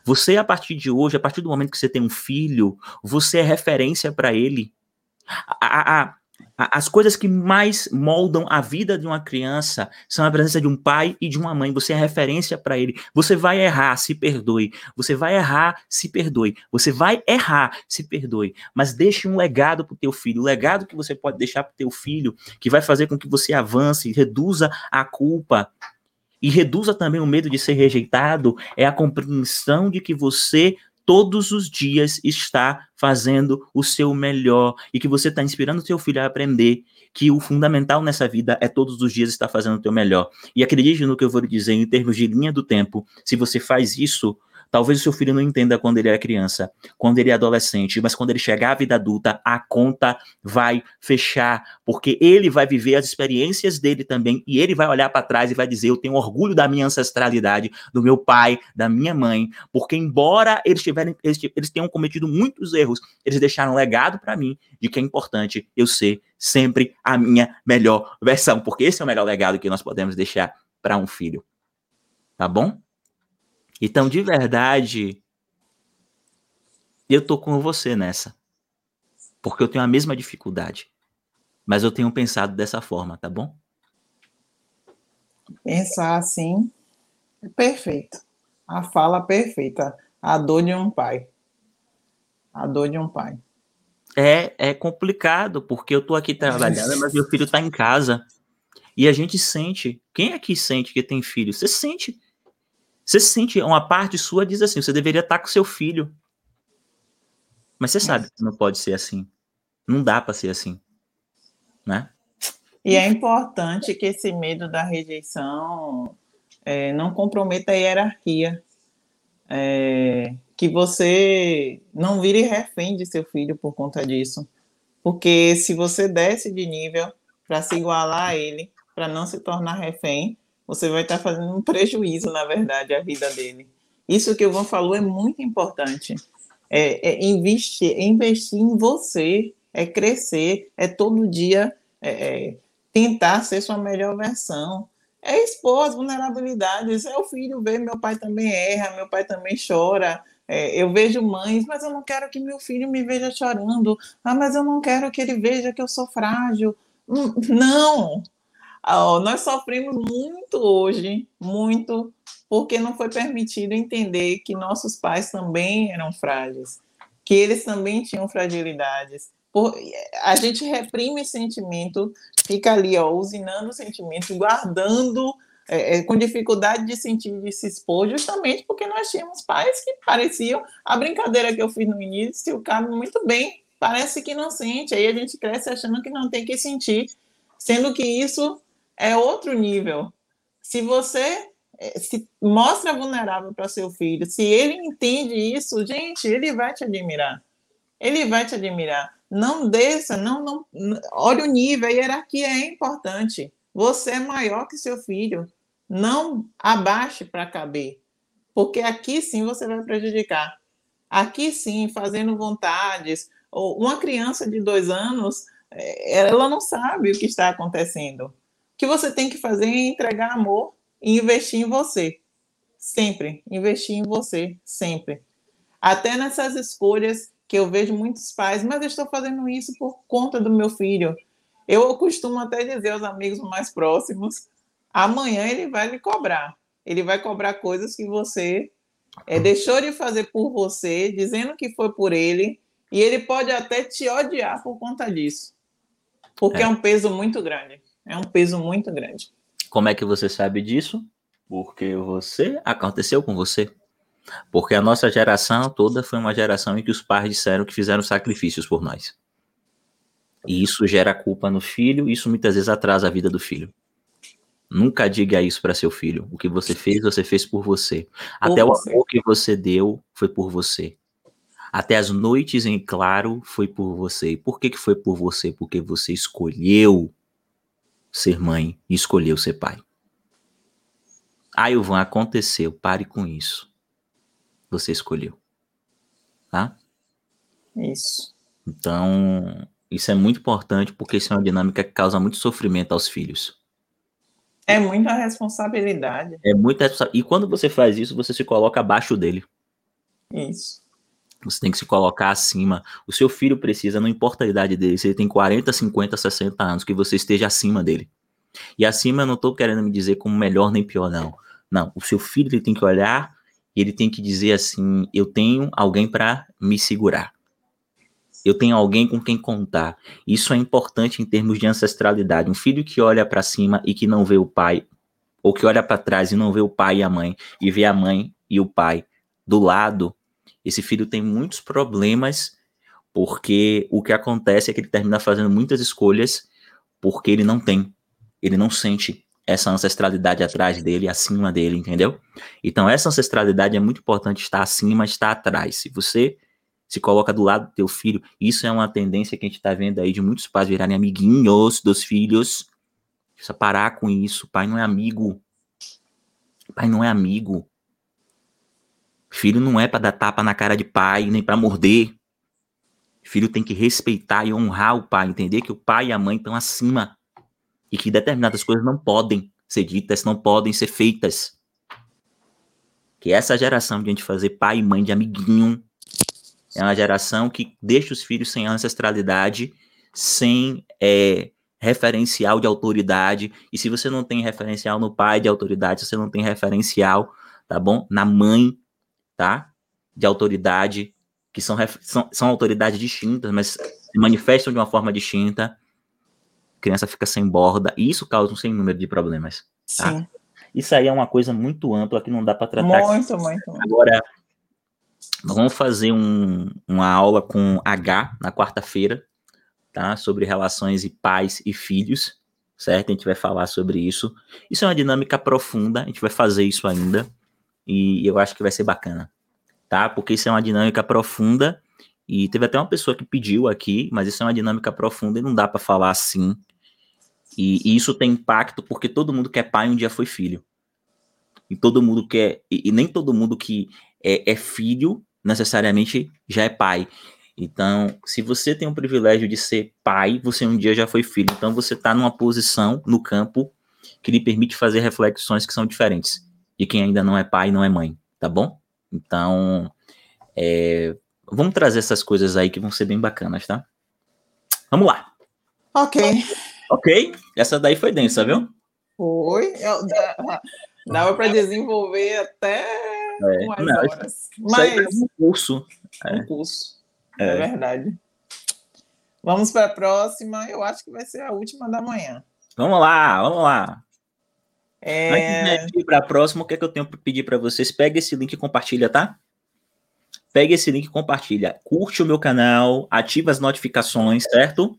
Você, a partir de hoje, a partir do momento que você tem um filho, você é referência para ele. A, a, as coisas que mais moldam a vida de uma criança são a presença de um pai e de uma mãe. Você é referência para ele. Você vai errar, se perdoe. Você vai errar, se perdoe. Você vai errar, se perdoe. Mas deixe um legado para o teu filho. O legado que você pode deixar para o teu filho, que vai fazer com que você avance, reduza a culpa. E reduza também o medo de ser rejeitado, é a compreensão de que você todos os dias está fazendo o seu melhor e que você está inspirando o seu filho a aprender que o fundamental nessa vida é todos os dias estar fazendo o teu melhor. E acredite no que eu vou lhe dizer em termos de linha do tempo, se você faz isso, Talvez o seu filho não entenda quando ele é criança, quando ele é adolescente, mas quando ele chegar à vida adulta, a conta vai fechar, porque ele vai viver as experiências dele também e ele vai olhar para trás e vai dizer: Eu tenho orgulho da minha ancestralidade, do meu pai, da minha mãe, porque embora eles, tiverem, eles, eles tenham cometido muitos erros, eles deixaram um legado para mim de que é importante eu ser sempre a minha melhor versão, porque esse é o melhor legado que nós podemos deixar para um filho. Tá bom? Então, de verdade, eu tô com você nessa. Porque eu tenho a mesma dificuldade. Mas eu tenho pensado dessa forma, tá bom? Pensar assim é perfeito. A fala perfeita. A dor de um pai. A dor de um pai. É, é complicado, porque eu tô aqui trabalhando, mas meu filho tá em casa. E a gente sente. Quem aqui sente que tem filho? Você sente você sente, uma parte sua diz assim, você deveria estar com seu filho. Mas você sabe que não pode ser assim. Não dá para ser assim. Né? E é importante que esse medo da rejeição é, não comprometa a hierarquia. É, que você não vire refém de seu filho por conta disso. Porque se você desce de nível para se igualar a ele, para não se tornar refém, você vai estar fazendo um prejuízo, na verdade, à vida dele. Isso que o Ivan falou é muito importante. É, é investir, é investir em você, é crescer, é todo dia é, é, tentar ser sua melhor versão. É expor as vulnerabilidades. É o filho ver meu pai também erra, meu pai também chora. É, eu vejo mães, mas eu não quero que meu filho me veja chorando. Ah, mas eu não quero que ele veja que eu sou frágil. Hum, não, Oh, nós sofremos muito hoje, muito, porque não foi permitido entender que nossos pais também eram frágeis, que eles também tinham fragilidades. Por, a gente reprime sentimento, fica ali, ó, usinando sentimento, guardando, é, é, com dificuldade de sentir, de se expor, justamente porque nós tínhamos pais que pareciam. A brincadeira que eu fiz no início cabe muito bem, parece que não sente, aí a gente cresce achando que não tem que sentir, sendo que isso é outro nível. Se você eh, se mostra vulnerável para seu filho, se ele entende isso, gente, ele vai te admirar. Ele vai te admirar. Não desça, não, não, olha o nível, a hierarquia é importante. Você é maior que seu filho. Não abaixe para caber, porque aqui sim você vai prejudicar. Aqui sim, fazendo vontades. Uma criança de dois anos, eh, ela não sabe o que está acontecendo que você tem que fazer é entregar amor e investir em você. Sempre. Investir em você, sempre. Até nessas escolhas que eu vejo muitos pais, mas eu estou fazendo isso por conta do meu filho. Eu costumo até dizer aos amigos mais próximos: amanhã ele vai lhe cobrar. Ele vai cobrar coisas que você é, deixou de fazer por você, dizendo que foi por ele, e ele pode até te odiar por conta disso, porque é, é um peso muito grande. É um peso muito grande. Como é que você sabe disso? Porque você aconteceu com você. Porque a nossa geração toda foi uma geração em que os pais disseram que fizeram sacrifícios por nós. E isso gera culpa no filho, isso muitas vezes atrasa a vida do filho. Nunca diga isso para seu filho. O que você fez, você fez por você. Por Até você. o amor que você deu foi por você. Até as noites em claro foi por você. E por que, que foi por você? Porque você escolheu ser mãe e escolheu ser pai. Ah, Ivan, aconteceu. Pare com isso. Você escolheu. Tá? Isso. Então, isso é muito importante porque isso é uma dinâmica que causa muito sofrimento aos filhos. É muita responsabilidade. É muita E quando você faz isso, você se coloca abaixo dele. Isso. Você tem que se colocar acima. O seu filho precisa, não importa a idade dele, se ele tem 40, 50, 60 anos, que você esteja acima dele. E acima eu não estou querendo me dizer como melhor nem pior, não. Não, o seu filho ele tem que olhar e ele tem que dizer assim: eu tenho alguém para me segurar. Eu tenho alguém com quem contar. Isso é importante em termos de ancestralidade. Um filho que olha para cima e que não vê o pai, ou que olha para trás e não vê o pai e a mãe, e vê a mãe e o pai do lado, esse filho tem muitos problemas, porque o que acontece é que ele termina fazendo muitas escolhas porque ele não tem, ele não sente essa ancestralidade atrás dele, acima dele, entendeu? Então essa ancestralidade é muito importante estar acima, estar atrás. Se você se coloca do lado do teu filho, isso é uma tendência que a gente está vendo aí de muitos pais virarem amiguinhos dos filhos. Precisa parar com isso. Pai não é amigo. Pai não é amigo. Filho não é para dar tapa na cara de pai, nem para morder. Filho tem que respeitar e honrar o pai, entender que o pai e a mãe estão acima e que determinadas coisas não podem ser ditas, não podem ser feitas. Que essa geração de a gente fazer pai e mãe de amiguinho é uma geração que deixa os filhos sem ancestralidade, sem é, referencial de autoridade. E se você não tem referencial no pai de autoridade, você não tem referencial, tá bom? Na mãe, tá? De autoridade, que são, são, são autoridades distintas, mas se manifestam de uma forma distinta criança fica sem borda, e isso causa um sem número de problemas. Tá? Sim. Isso aí é uma coisa muito ampla que não dá para tratar. Muito, aqui. muito, muito. Agora, vamos fazer um, uma aula com H na quarta-feira, tá? Sobre relações e pais e filhos, certo? A gente vai falar sobre isso. Isso é uma dinâmica profunda, a gente vai fazer isso ainda, e eu acho que vai ser bacana, tá? Porque isso é uma dinâmica profunda, e teve até uma pessoa que pediu aqui, mas isso é uma dinâmica profunda e não dá para falar assim e, e, isso tem impacto porque todo mundo que é pai um dia foi filho. E todo mundo que é. E, e nem todo mundo que é, é, filho necessariamente já é pai. Então, se você tem o privilégio de ser pai, você um dia já foi filho. Então, você está numa posição no campo que lhe permite fazer reflexões que são diferentes de quem ainda não é pai e não é mãe, tá bom? Então, é, vamos trazer essas coisas aí que vão ser bem bacanas, tá? Vamos lá. Ok. Ok, essa daí foi densa, viu? Foi. Eu, dava para desenvolver até é, umas não, horas. Mas é um curso. É. Um curso. É. é verdade. Vamos para a próxima. Eu acho que vai ser a última da manhã. Vamos lá, vamos lá. É... Antes de ir para a próxima, o que, é que eu tenho para pedir para vocês? Pega esse link e compartilha, tá? Pega esse link e compartilha. Curte o meu canal, ativa as notificações, certo?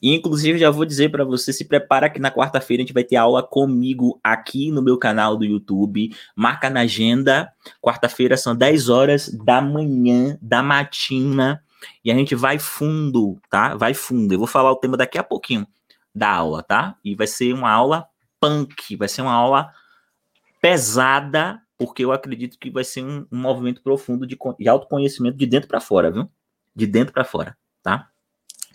E, inclusive, já vou dizer para você, se prepara que na quarta-feira a gente vai ter aula comigo aqui no meu canal do YouTube. Marca na agenda. Quarta-feira são 10 horas da manhã, da matina. E a gente vai fundo, tá? Vai fundo. Eu vou falar o tema daqui a pouquinho da aula, tá? E vai ser uma aula punk, vai ser uma aula pesada, porque eu acredito que vai ser um, um movimento profundo de, de autoconhecimento de dentro para fora, viu? De dentro para fora, tá?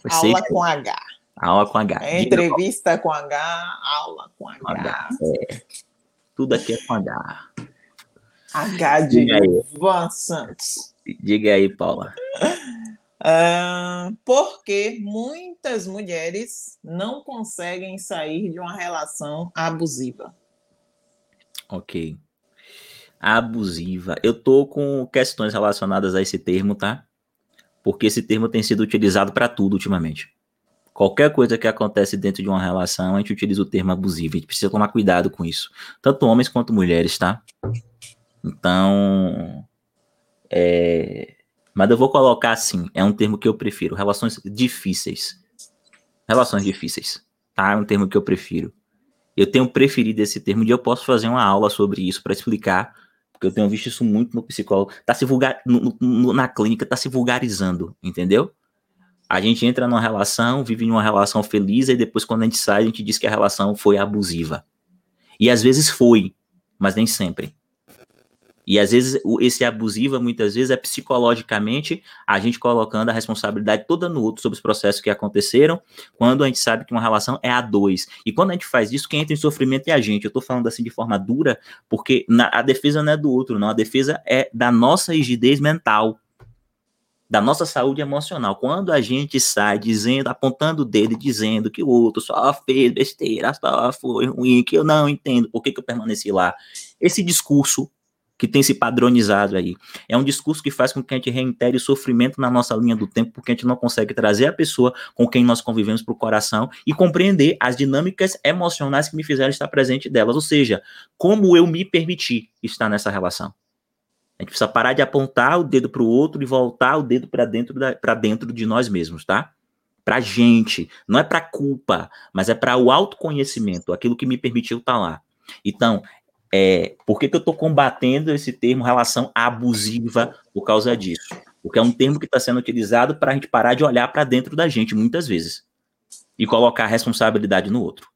Aula com H. Aula com H. É, entrevista com H, aula com H. H. É. Tudo aqui é com H. H de Ivan Santos. Diga aí, Paula. Uh, porque muitas mulheres não conseguem sair de uma relação abusiva. Ok. Abusiva. Eu tô com questões relacionadas a esse termo, tá? porque esse termo tem sido utilizado para tudo ultimamente. Qualquer coisa que acontece dentro de uma relação, a gente utiliza o termo abusivo. A gente precisa tomar cuidado com isso. Tanto homens quanto mulheres, tá? Então. É... Mas eu vou colocar assim: é um termo que eu prefiro. Relações difíceis. Relações difíceis. Tá? É um termo que eu prefiro. Eu tenho preferido esse termo e eu posso fazer uma aula sobre isso para explicar porque eu tenho visto isso muito no psicólogo, tá se vulgar, no, no, na clínica, tá se vulgarizando, entendeu? A gente entra numa relação, vive numa relação feliz, e depois, quando a gente sai, a gente diz que a relação foi abusiva. E às vezes foi, mas nem sempre. E às vezes esse abusivo, muitas vezes, é psicologicamente a gente colocando a responsabilidade toda no outro sobre os processos que aconteceram, quando a gente sabe que uma relação é a dois. E quando a gente faz isso, quem entra em sofrimento é a gente. Eu tô falando assim de forma dura, porque na, a defesa não é do outro, não. A defesa é da nossa rigidez mental da nossa saúde emocional. Quando a gente sai dizendo, apontando o dedo dizendo que o outro só fez besteira, só foi ruim, que eu não entendo por que, que eu permaneci lá. Esse discurso que tem se padronizado aí. É um discurso que faz com que a gente reitere o sofrimento na nossa linha do tempo, porque a gente não consegue trazer a pessoa com quem nós convivemos para o coração e compreender as dinâmicas emocionais que me fizeram estar presente delas. Ou seja, como eu me permiti estar nessa relação. A gente precisa parar de apontar o dedo para o outro e voltar o dedo para dentro, dentro de nós mesmos, tá? Para gente. Não é para culpa, mas é para o autoconhecimento, aquilo que me permitiu estar lá. Então, é, por que, que eu estou combatendo esse termo relação abusiva por causa disso? Porque é um termo que está sendo utilizado para a gente parar de olhar para dentro da gente muitas vezes e colocar a responsabilidade no outro.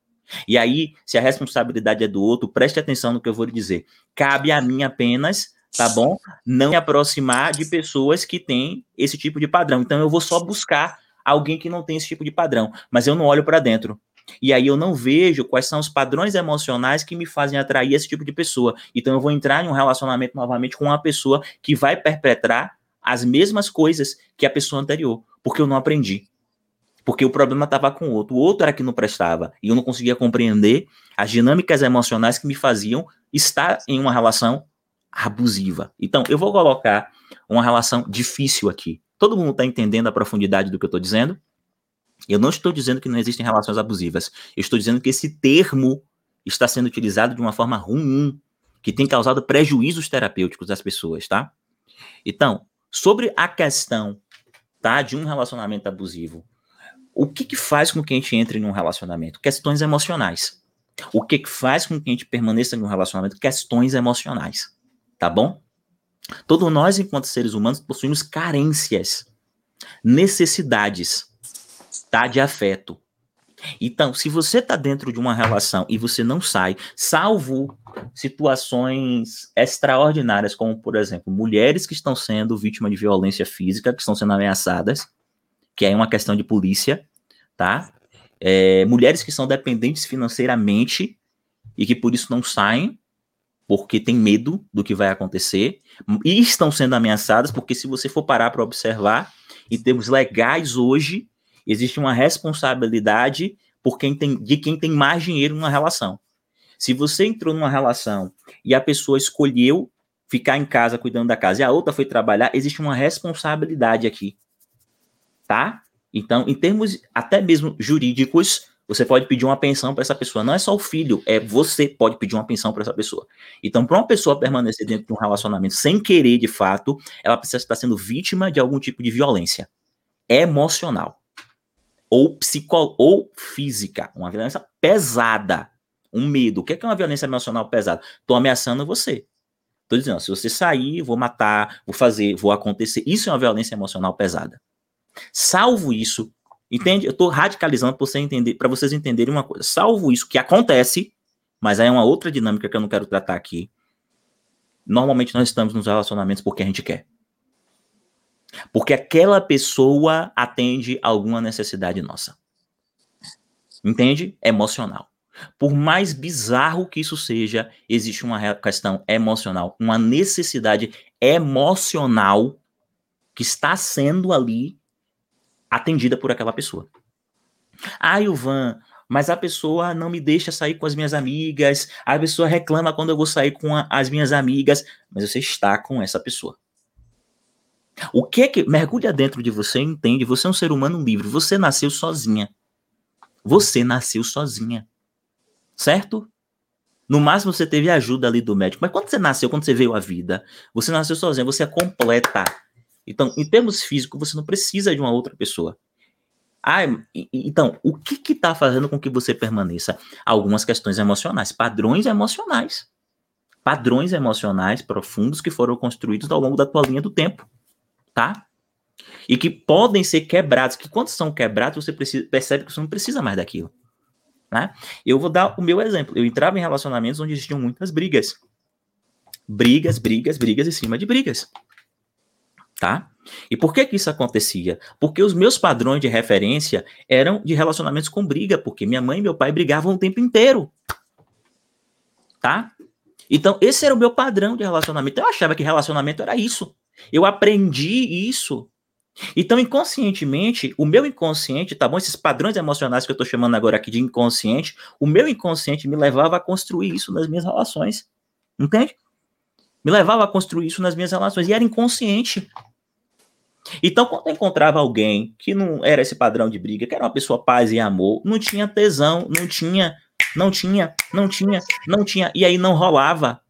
E aí, se a responsabilidade é do outro, preste atenção no que eu vou lhe dizer. Cabe a mim apenas, tá bom? Não me aproximar de pessoas que têm esse tipo de padrão. Então, eu vou só buscar alguém que não tem esse tipo de padrão, mas eu não olho para dentro. E aí eu não vejo quais são os padrões emocionais que me fazem atrair esse tipo de pessoa. Então eu vou entrar em um relacionamento novamente com uma pessoa que vai perpetrar as mesmas coisas que a pessoa anterior, porque eu não aprendi. Porque o problema estava com o outro. O outro era que não prestava. E eu não conseguia compreender as dinâmicas emocionais que me faziam estar em uma relação abusiva. Então, eu vou colocar uma relação difícil aqui. Todo mundo está entendendo a profundidade do que eu estou dizendo? Eu não estou dizendo que não existem relações abusivas. Eu estou dizendo que esse termo está sendo utilizado de uma forma ruim, que tem causado prejuízos terapêuticos às pessoas, tá? Então, sobre a questão, tá, de um relacionamento abusivo, o que que faz com que a gente entre num relacionamento? Questões emocionais. O que que faz com que a gente permaneça num relacionamento? Questões emocionais, tá bom? Todos nós, enquanto seres humanos, possuímos carências, necessidades tá de afeto. Então, se você está dentro de uma relação e você não sai, salvo situações extraordinárias, como, por exemplo, mulheres que estão sendo vítimas de violência física, que estão sendo ameaçadas, que é uma questão de polícia, tá? É, mulheres que são dependentes financeiramente e que por isso não saem, porque tem medo do que vai acontecer, e estão sendo ameaçadas, porque se você for parar para observar, em termos legais hoje, existe uma responsabilidade por quem tem, de quem tem mais dinheiro numa relação. Se você entrou numa relação e a pessoa escolheu ficar em casa cuidando da casa e a outra foi trabalhar, existe uma responsabilidade aqui. Tá? Então, em termos até mesmo jurídicos, você pode pedir uma pensão para essa pessoa. Não é só o filho, é você pode pedir uma pensão para essa pessoa. Então, para uma pessoa permanecer dentro de um relacionamento sem querer de fato, ela precisa estar sendo vítima de algum tipo de violência emocional ou psico ou física, uma violência pesada, um medo. O que é, é uma violência emocional pesada? Estou ameaçando você. Estou dizendo, se você sair, vou matar, vou fazer, vou acontecer. Isso é uma violência emocional pesada. Salvo isso, entende? Eu estou radicalizando para você entender, vocês entenderem uma coisa. Salvo isso que acontece, mas aí é uma outra dinâmica que eu não quero tratar aqui. Normalmente nós estamos nos relacionamentos porque a gente quer. Porque aquela pessoa atende alguma necessidade nossa. Entende? Emocional. Por mais bizarro que isso seja, existe uma questão emocional, uma necessidade emocional que está sendo ali atendida por aquela pessoa. Ah, Ivan, mas a pessoa não me deixa sair com as minhas amigas, a pessoa reclama quando eu vou sair com a, as minhas amigas, mas você está com essa pessoa. O que é que mergulha dentro de você entende? Você é um ser humano livre. Você nasceu sozinha. Você nasceu sozinha. Certo? No máximo você teve ajuda ali do médico. Mas quando você nasceu, quando você veio à vida, você nasceu sozinha, você é completa. Então, em termos físicos, você não precisa de uma outra pessoa. Ah, então, o que está fazendo com que você permaneça? Algumas questões emocionais, padrões emocionais. Padrões emocionais profundos que foram construídos ao longo da tua linha do tempo tá? E que podem ser quebrados, que quando são quebrados, você precisa, percebe que você não precisa mais daquilo. Né? Eu vou dar o meu exemplo. Eu entrava em relacionamentos onde existiam muitas brigas. Brigas, brigas, brigas em cima de brigas. Tá? E por que que isso acontecia? Porque os meus padrões de referência eram de relacionamentos com briga, porque minha mãe e meu pai brigavam o tempo inteiro. Tá? Então, esse era o meu padrão de relacionamento. Eu achava que relacionamento era isso. Eu aprendi isso. Então, inconscientemente, o meu inconsciente, tá bom? Esses padrões emocionais que eu tô chamando agora aqui de inconsciente, o meu inconsciente me levava a construir isso nas minhas relações. Entende? Me levava a construir isso nas minhas relações e era inconsciente. Então, quando eu encontrava alguém que não era esse padrão de briga, que era uma pessoa paz e amor, não tinha tesão, não tinha, não tinha, não tinha, não tinha, e aí não rolava.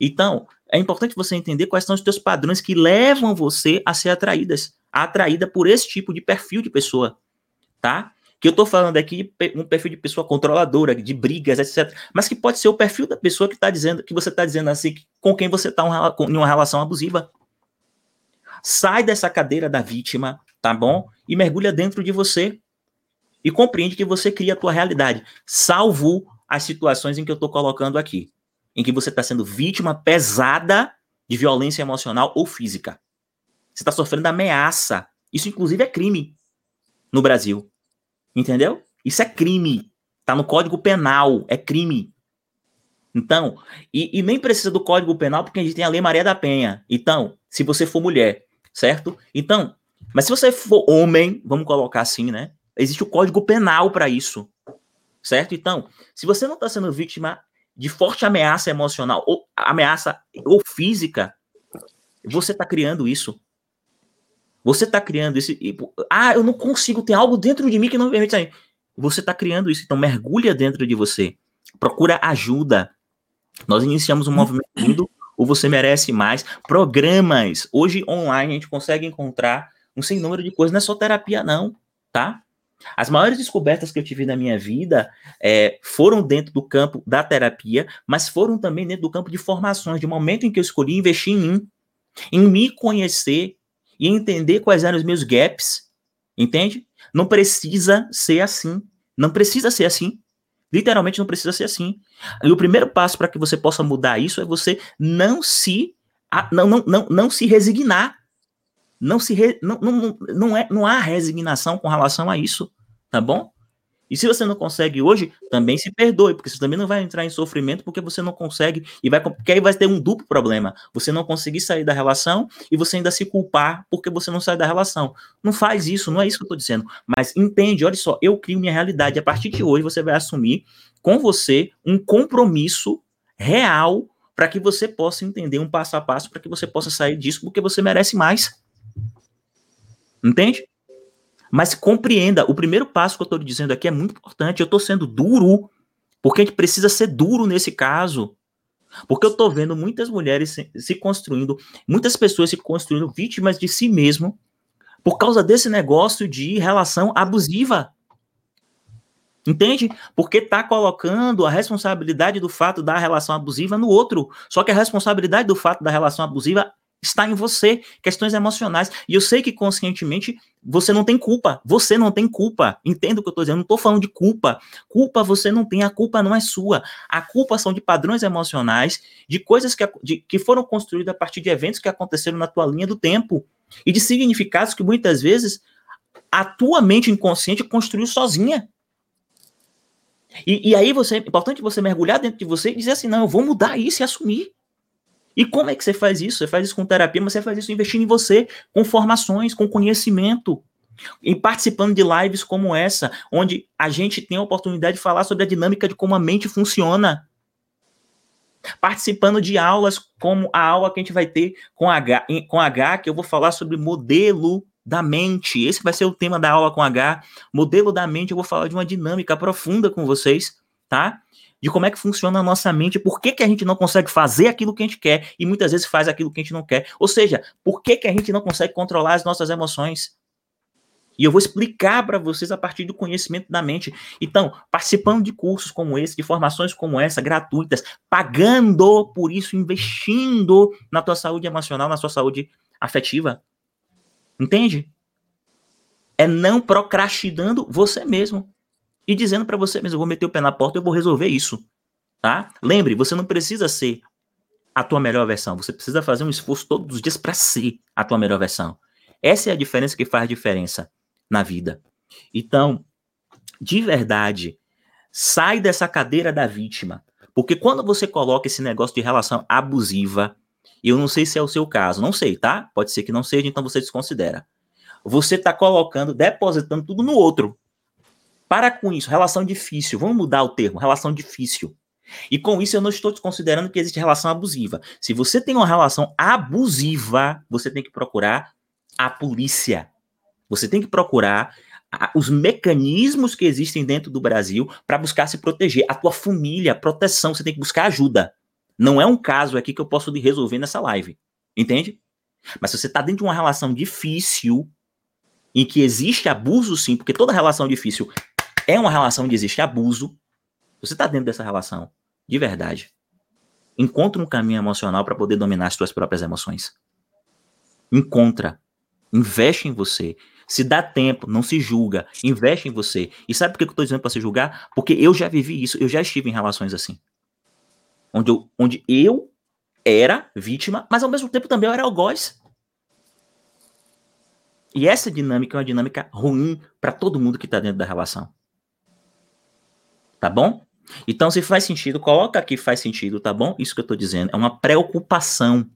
Então, é importante você entender quais são os teus padrões que levam você a ser atraídas, atraída por esse tipo de perfil de pessoa, tá? Que eu tô falando aqui um perfil de pessoa controladora, de brigas, etc. Mas que pode ser o perfil da pessoa que tá dizendo, que você tá dizendo assim, com quem você tá em uma relação abusiva. Sai dessa cadeira da vítima, tá bom? E mergulha dentro de você. E compreende que você cria a tua realidade, salvo as situações em que eu tô colocando aqui em que você está sendo vítima pesada de violência emocional ou física. Você está sofrendo ameaça. Isso, inclusive, é crime no Brasil. Entendeu? Isso é crime. Está no Código Penal. É crime. Então, e, e, nem precisa do Código Penal porque a gente tem a Lei Maria da Penha. Então, se você for mulher, certo? Então, mas se você for homem, vamos colocar assim, né? Existe o Código Penal para isso, certo? Então, se você não está sendo vítima de forte ameaça emocional, ou ameaça ou física, você está criando isso. Você está criando isso. E, ah, eu não consigo, ter algo dentro de mim que não me permite sair. Você está criando isso, então mergulha dentro de você. Procura ajuda. Nós iniciamos um movimento lindo, o Você Merece Mais. Programas. Hoje, online, a gente consegue encontrar um sem número de coisas. Não é só terapia, não, tá? As maiores descobertas que eu tive na minha vida é, foram dentro do campo da terapia, mas foram também dentro do campo de formações, de momento em que eu escolhi investir em mim, em me conhecer e entender quais eram os meus gaps, entende? Não precisa ser assim. Não precisa ser assim. Literalmente não precisa ser assim. E o primeiro passo para que você possa mudar isso é você não se não, não, não, não se resignar não se re, não, não, não, é, não há resignação com relação a isso, tá bom? E se você não consegue hoje, também se perdoe, porque você também não vai entrar em sofrimento porque você não consegue e vai porque aí vai ter um duplo problema. Você não conseguir sair da relação e você ainda se culpar porque você não sai da relação. Não faz isso, não é isso que eu tô dizendo. Mas entende, olha só, eu crio minha realidade. A partir de hoje você vai assumir com você um compromisso real para que você possa entender um passo a passo para que você possa sair disso porque você merece mais. Entende? Mas compreenda, o primeiro passo que eu estou dizendo aqui é muito importante. Eu estou sendo duro, porque a gente precisa ser duro nesse caso. Porque eu estou vendo muitas mulheres se, construindo, muitas pessoas se construindo vítimas de si mesmo por causa desse negócio de relação abusiva. Entende? Porque está colocando a responsabilidade do fato da relação abusiva no outro. Só que a responsabilidade do fato da relação abusiva está em você, questões emocionais. E eu sei que conscientemente você não tem culpa. Você não tem culpa. Entenda o que eu estou dizendo. não estou falando de culpa. Culpa você não tem, a culpa não é sua. A culpa são de padrões emocionais, de coisas que, de, que foram construídas a partir de eventos que aconteceram na tua linha do tempo. E de significados que muitas vezes a tua mente inconsciente construiu sozinha. E, e aí você, é importante você mergulhar dentro de você e dizer assim: não, eu vou mudar isso e assumir. E como é que você faz isso? Você faz isso com terapia, mas você faz isso investindo em você, com formações, com conhecimento. E participando de lives como essa, onde a gente tem a oportunidade de falar sobre a dinâmica de como a mente funciona. Participando de aulas como a aula que a gente vai ter com H, com H, que eu vou falar sobre modelo da mente. Esse vai ser o tema da aula com H. Modelo da mente, eu vou falar de uma dinâmica profunda com vocês, tá? De como é que funciona a nossa mente, por que, que a gente não consegue fazer aquilo que a gente quer e muitas vezes faz aquilo que a gente não quer. Ou seja, por que, que a gente não consegue controlar as nossas emoções. E eu vou explicar para vocês a partir do conhecimento da mente. Então, participando de cursos como esse, de formações como essa, gratuitas, pagando por isso, investindo na tua saúde emocional, na sua saúde afetiva. Entende? É não procrastinando você mesmo e dizendo para você mesmo, eu vou meter o pé na porta, eu vou resolver isso, tá? Lembre, você não precisa ser a tua melhor versão, você precisa fazer um esforço todos os dias para ser a tua melhor versão. Essa é a diferença que faz diferença na vida. Então, de verdade, sai dessa cadeira da vítima, porque quando você coloca esse negócio de relação abusiva, eu não sei se é o seu caso, não sei, tá? Pode ser que não seja, então você desconsidera. Você está colocando, depositando tudo no outro. Para com isso, relação difícil. Vamos mudar o termo, relação difícil. E com isso eu não estou considerando que existe relação abusiva. Se você tem uma relação abusiva, você tem que procurar a polícia. Você tem que procurar os mecanismos que existem dentro do Brasil para buscar se proteger. A tua família, proteção, você tem que buscar ajuda. Não é um caso aqui que eu posso resolver nessa live. Entende? Mas se você está dentro de uma relação difícil, em que existe abuso, sim, porque toda relação difícil é uma relação onde existe abuso, você está dentro dessa relação, de verdade. Encontra um caminho emocional para poder dominar as suas próprias emoções. Encontra. Investe em você. Se dá tempo, não se julga. Investe em você. E sabe por que eu estou dizendo para se julgar? Porque eu já vivi isso, eu já estive em relações assim. Onde eu, onde eu era vítima, mas ao mesmo tempo também eu era algoz. E essa dinâmica é uma dinâmica ruim para todo mundo que está dentro da relação. Tá bom? Então, se faz sentido, coloca aqui faz sentido, tá bom? Isso que eu estou dizendo é uma preocupação.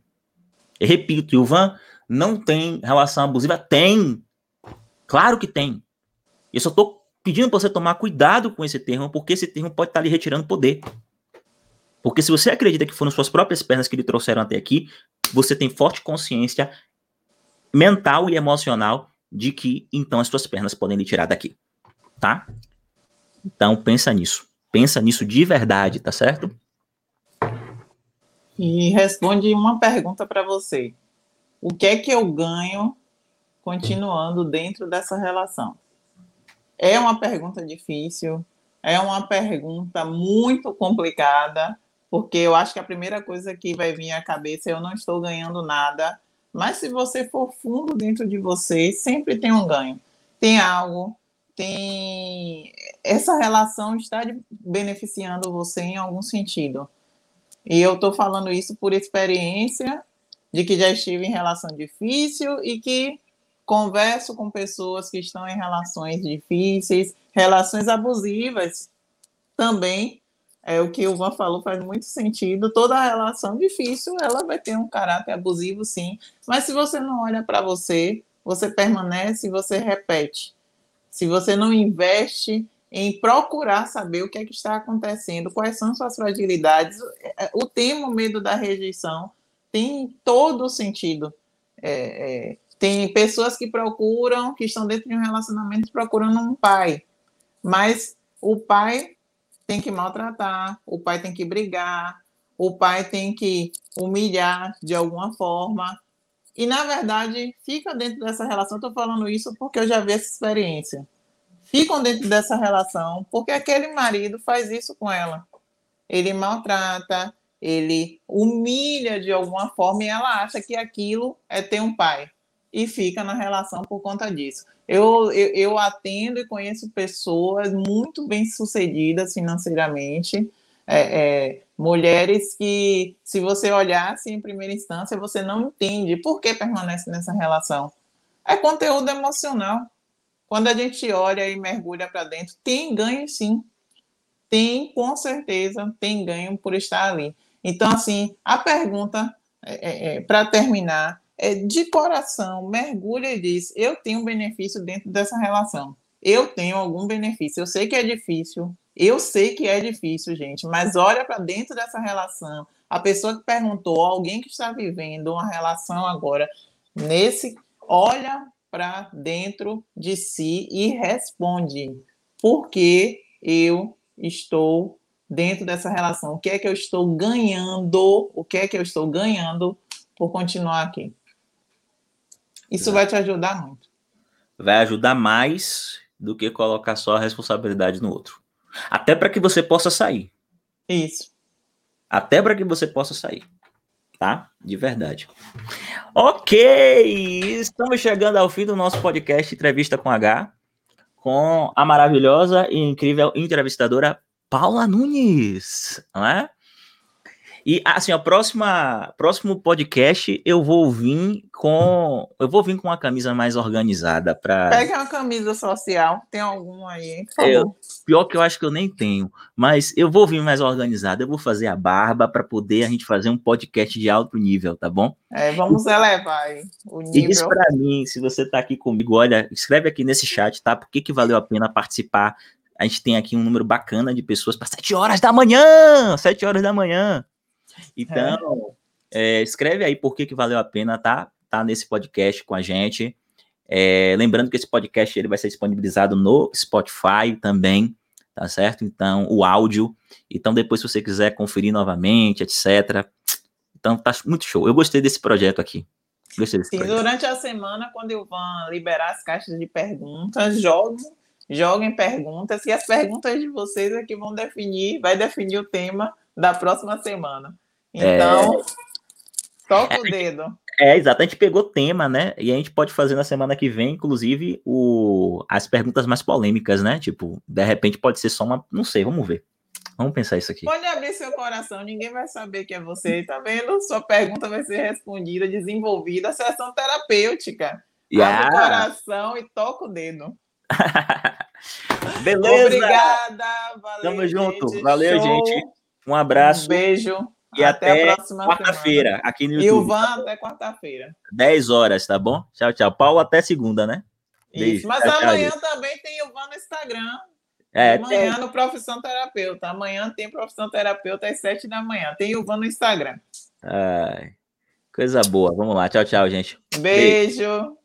Eu repito, Ilvan, não tem relação abusiva? Tem. Claro que tem. Eu só estou pedindo para você tomar cuidado com esse termo, porque esse termo pode estar tá lhe retirando poder. Porque se você acredita que foram suas próprias pernas que lhe trouxeram até aqui, você tem forte consciência mental e emocional de que então as suas pernas podem lhe tirar daqui, tá? Então pensa nisso. Pensa nisso de verdade, tá certo? E responde uma pergunta para você. O que é que eu ganho continuando dentro dessa relação? É uma pergunta difícil, é uma pergunta muito complicada, porque eu acho que a primeira coisa que vai vir à cabeça é eu não estou ganhando nada. Mas se você for fundo dentro de você, sempre tem um ganho. Tem algo, tem essa relação está beneficiando você em algum sentido. E eu estou falando isso por experiência de que já estive em relação difícil e que converso com pessoas que estão em relações difíceis, relações abusivas também é o que o Van falou faz muito sentido. Toda relação difícil, ela vai ter um caráter abusivo, sim. Mas se você não olha para você, você permanece e você repete. Se você não investe em procurar saber o que é que está acontecendo, quais são suas fragilidades, é, o termo medo da rejeição tem todo o sentido. É, é, tem pessoas que procuram, que estão dentro de um relacionamento procurando um pai, mas o pai tem que maltratar, o pai tem que brigar, o pai tem que humilhar de alguma forma. E, na verdade, fica dentro dessa relação. Estou falando isso porque eu já vi essa experiência. Ficam dentro dessa relação porque aquele marido faz isso com ela. Ele maltrata, ele humilha de alguma forma e ela acha que aquilo é ter um pai. E fica na relação por conta disso. Eu, eu, eu atendo e conheço pessoas muito bem-sucedidas financeiramente, é, é, mulheres que, se você olhasse em primeira instância, você não entende por que permanece nessa relação. É conteúdo emocional. Quando a gente olha e mergulha para dentro, tem ganho sim. Tem, com certeza, tem ganho por estar ali. Então, assim, a pergunta, é, é, é para terminar, é, de coração, mergulha e diz: eu tenho benefício dentro dessa relação. Eu tenho algum benefício. Eu sei que é difícil. Eu sei que é difícil, gente, mas olha para dentro dessa relação. A pessoa que perguntou, alguém que está vivendo uma relação agora, nesse, olha para dentro de si e responde: por que eu estou dentro dessa relação? O que é que eu estou ganhando? O que é que eu estou ganhando por continuar aqui? Isso vai te ajudar muito. Vai ajudar mais do que colocar só a responsabilidade no outro. Até para que você possa sair. Isso. Até para que você possa sair. Tá? De verdade. Ok! Estamos chegando ao fim do nosso podcast Entrevista com H, com a maravilhosa e incrível entrevistadora Paula Nunes, não é? E assim, o próxima, próximo podcast eu vou vir com eu vou vir com uma camisa mais organizada para Pega uma camisa social, tem algum aí. Eu, pior que eu acho que eu nem tenho, mas eu vou vir mais organizada, eu vou fazer a barba para poder a gente fazer um podcast de alto nível, tá bom? É, vamos elevar aí o nível. E diz para mim, se você tá aqui comigo, olha, escreve aqui nesse chat, tá? Por que que valeu a pena participar A gente tem aqui um número bacana de pessoas para 7 horas da manhã! 7 horas da manhã. Então, é. É, escreve aí por que, que valeu a pena tá, tá nesse podcast com a gente. É, lembrando que esse podcast ele vai ser disponibilizado no Spotify também, tá certo? Então, o áudio. Então, depois, se você quiser conferir novamente, etc. Então, tá muito show. Eu gostei desse projeto aqui. Gostei desse Sim, projeto. durante a semana, quando o Ivan liberar as caixas de perguntas, joguem, joguem perguntas, e as perguntas de vocês é que vão definir, vai definir o tema da próxima semana. Então, é... toca o dedo. É, exato. A gente pegou tema, né? E a gente pode fazer na semana que vem, inclusive, o... as perguntas mais polêmicas, né? Tipo, de repente pode ser só uma. Não sei, vamos ver. Vamos pensar isso aqui. Pode abrir seu coração, ninguém vai saber que é você, tá vendo? Sua pergunta vai ser respondida, desenvolvida, sessão terapêutica. Yeah. Abre o coração e toca o dedo. Beleza. Obrigada. Valeu, Tamo junto. Valeu, Show. gente. Um abraço. Um beijo. E até, até quarta-feira aqui no YouTube. E o Van até quarta-feira. 10 horas, tá bom? Tchau, tchau. Paulo até segunda, né? Beijo. Isso, mas tchau, amanhã tchau, também tem o Van no Instagram. É, amanhã tem... no Profissão Terapeuta. Amanhã tem Profissão Terapeuta às 7 da manhã. Tem o Van no Instagram. Ai, coisa boa. Vamos lá. Tchau, tchau, gente. Beijo. Beijo.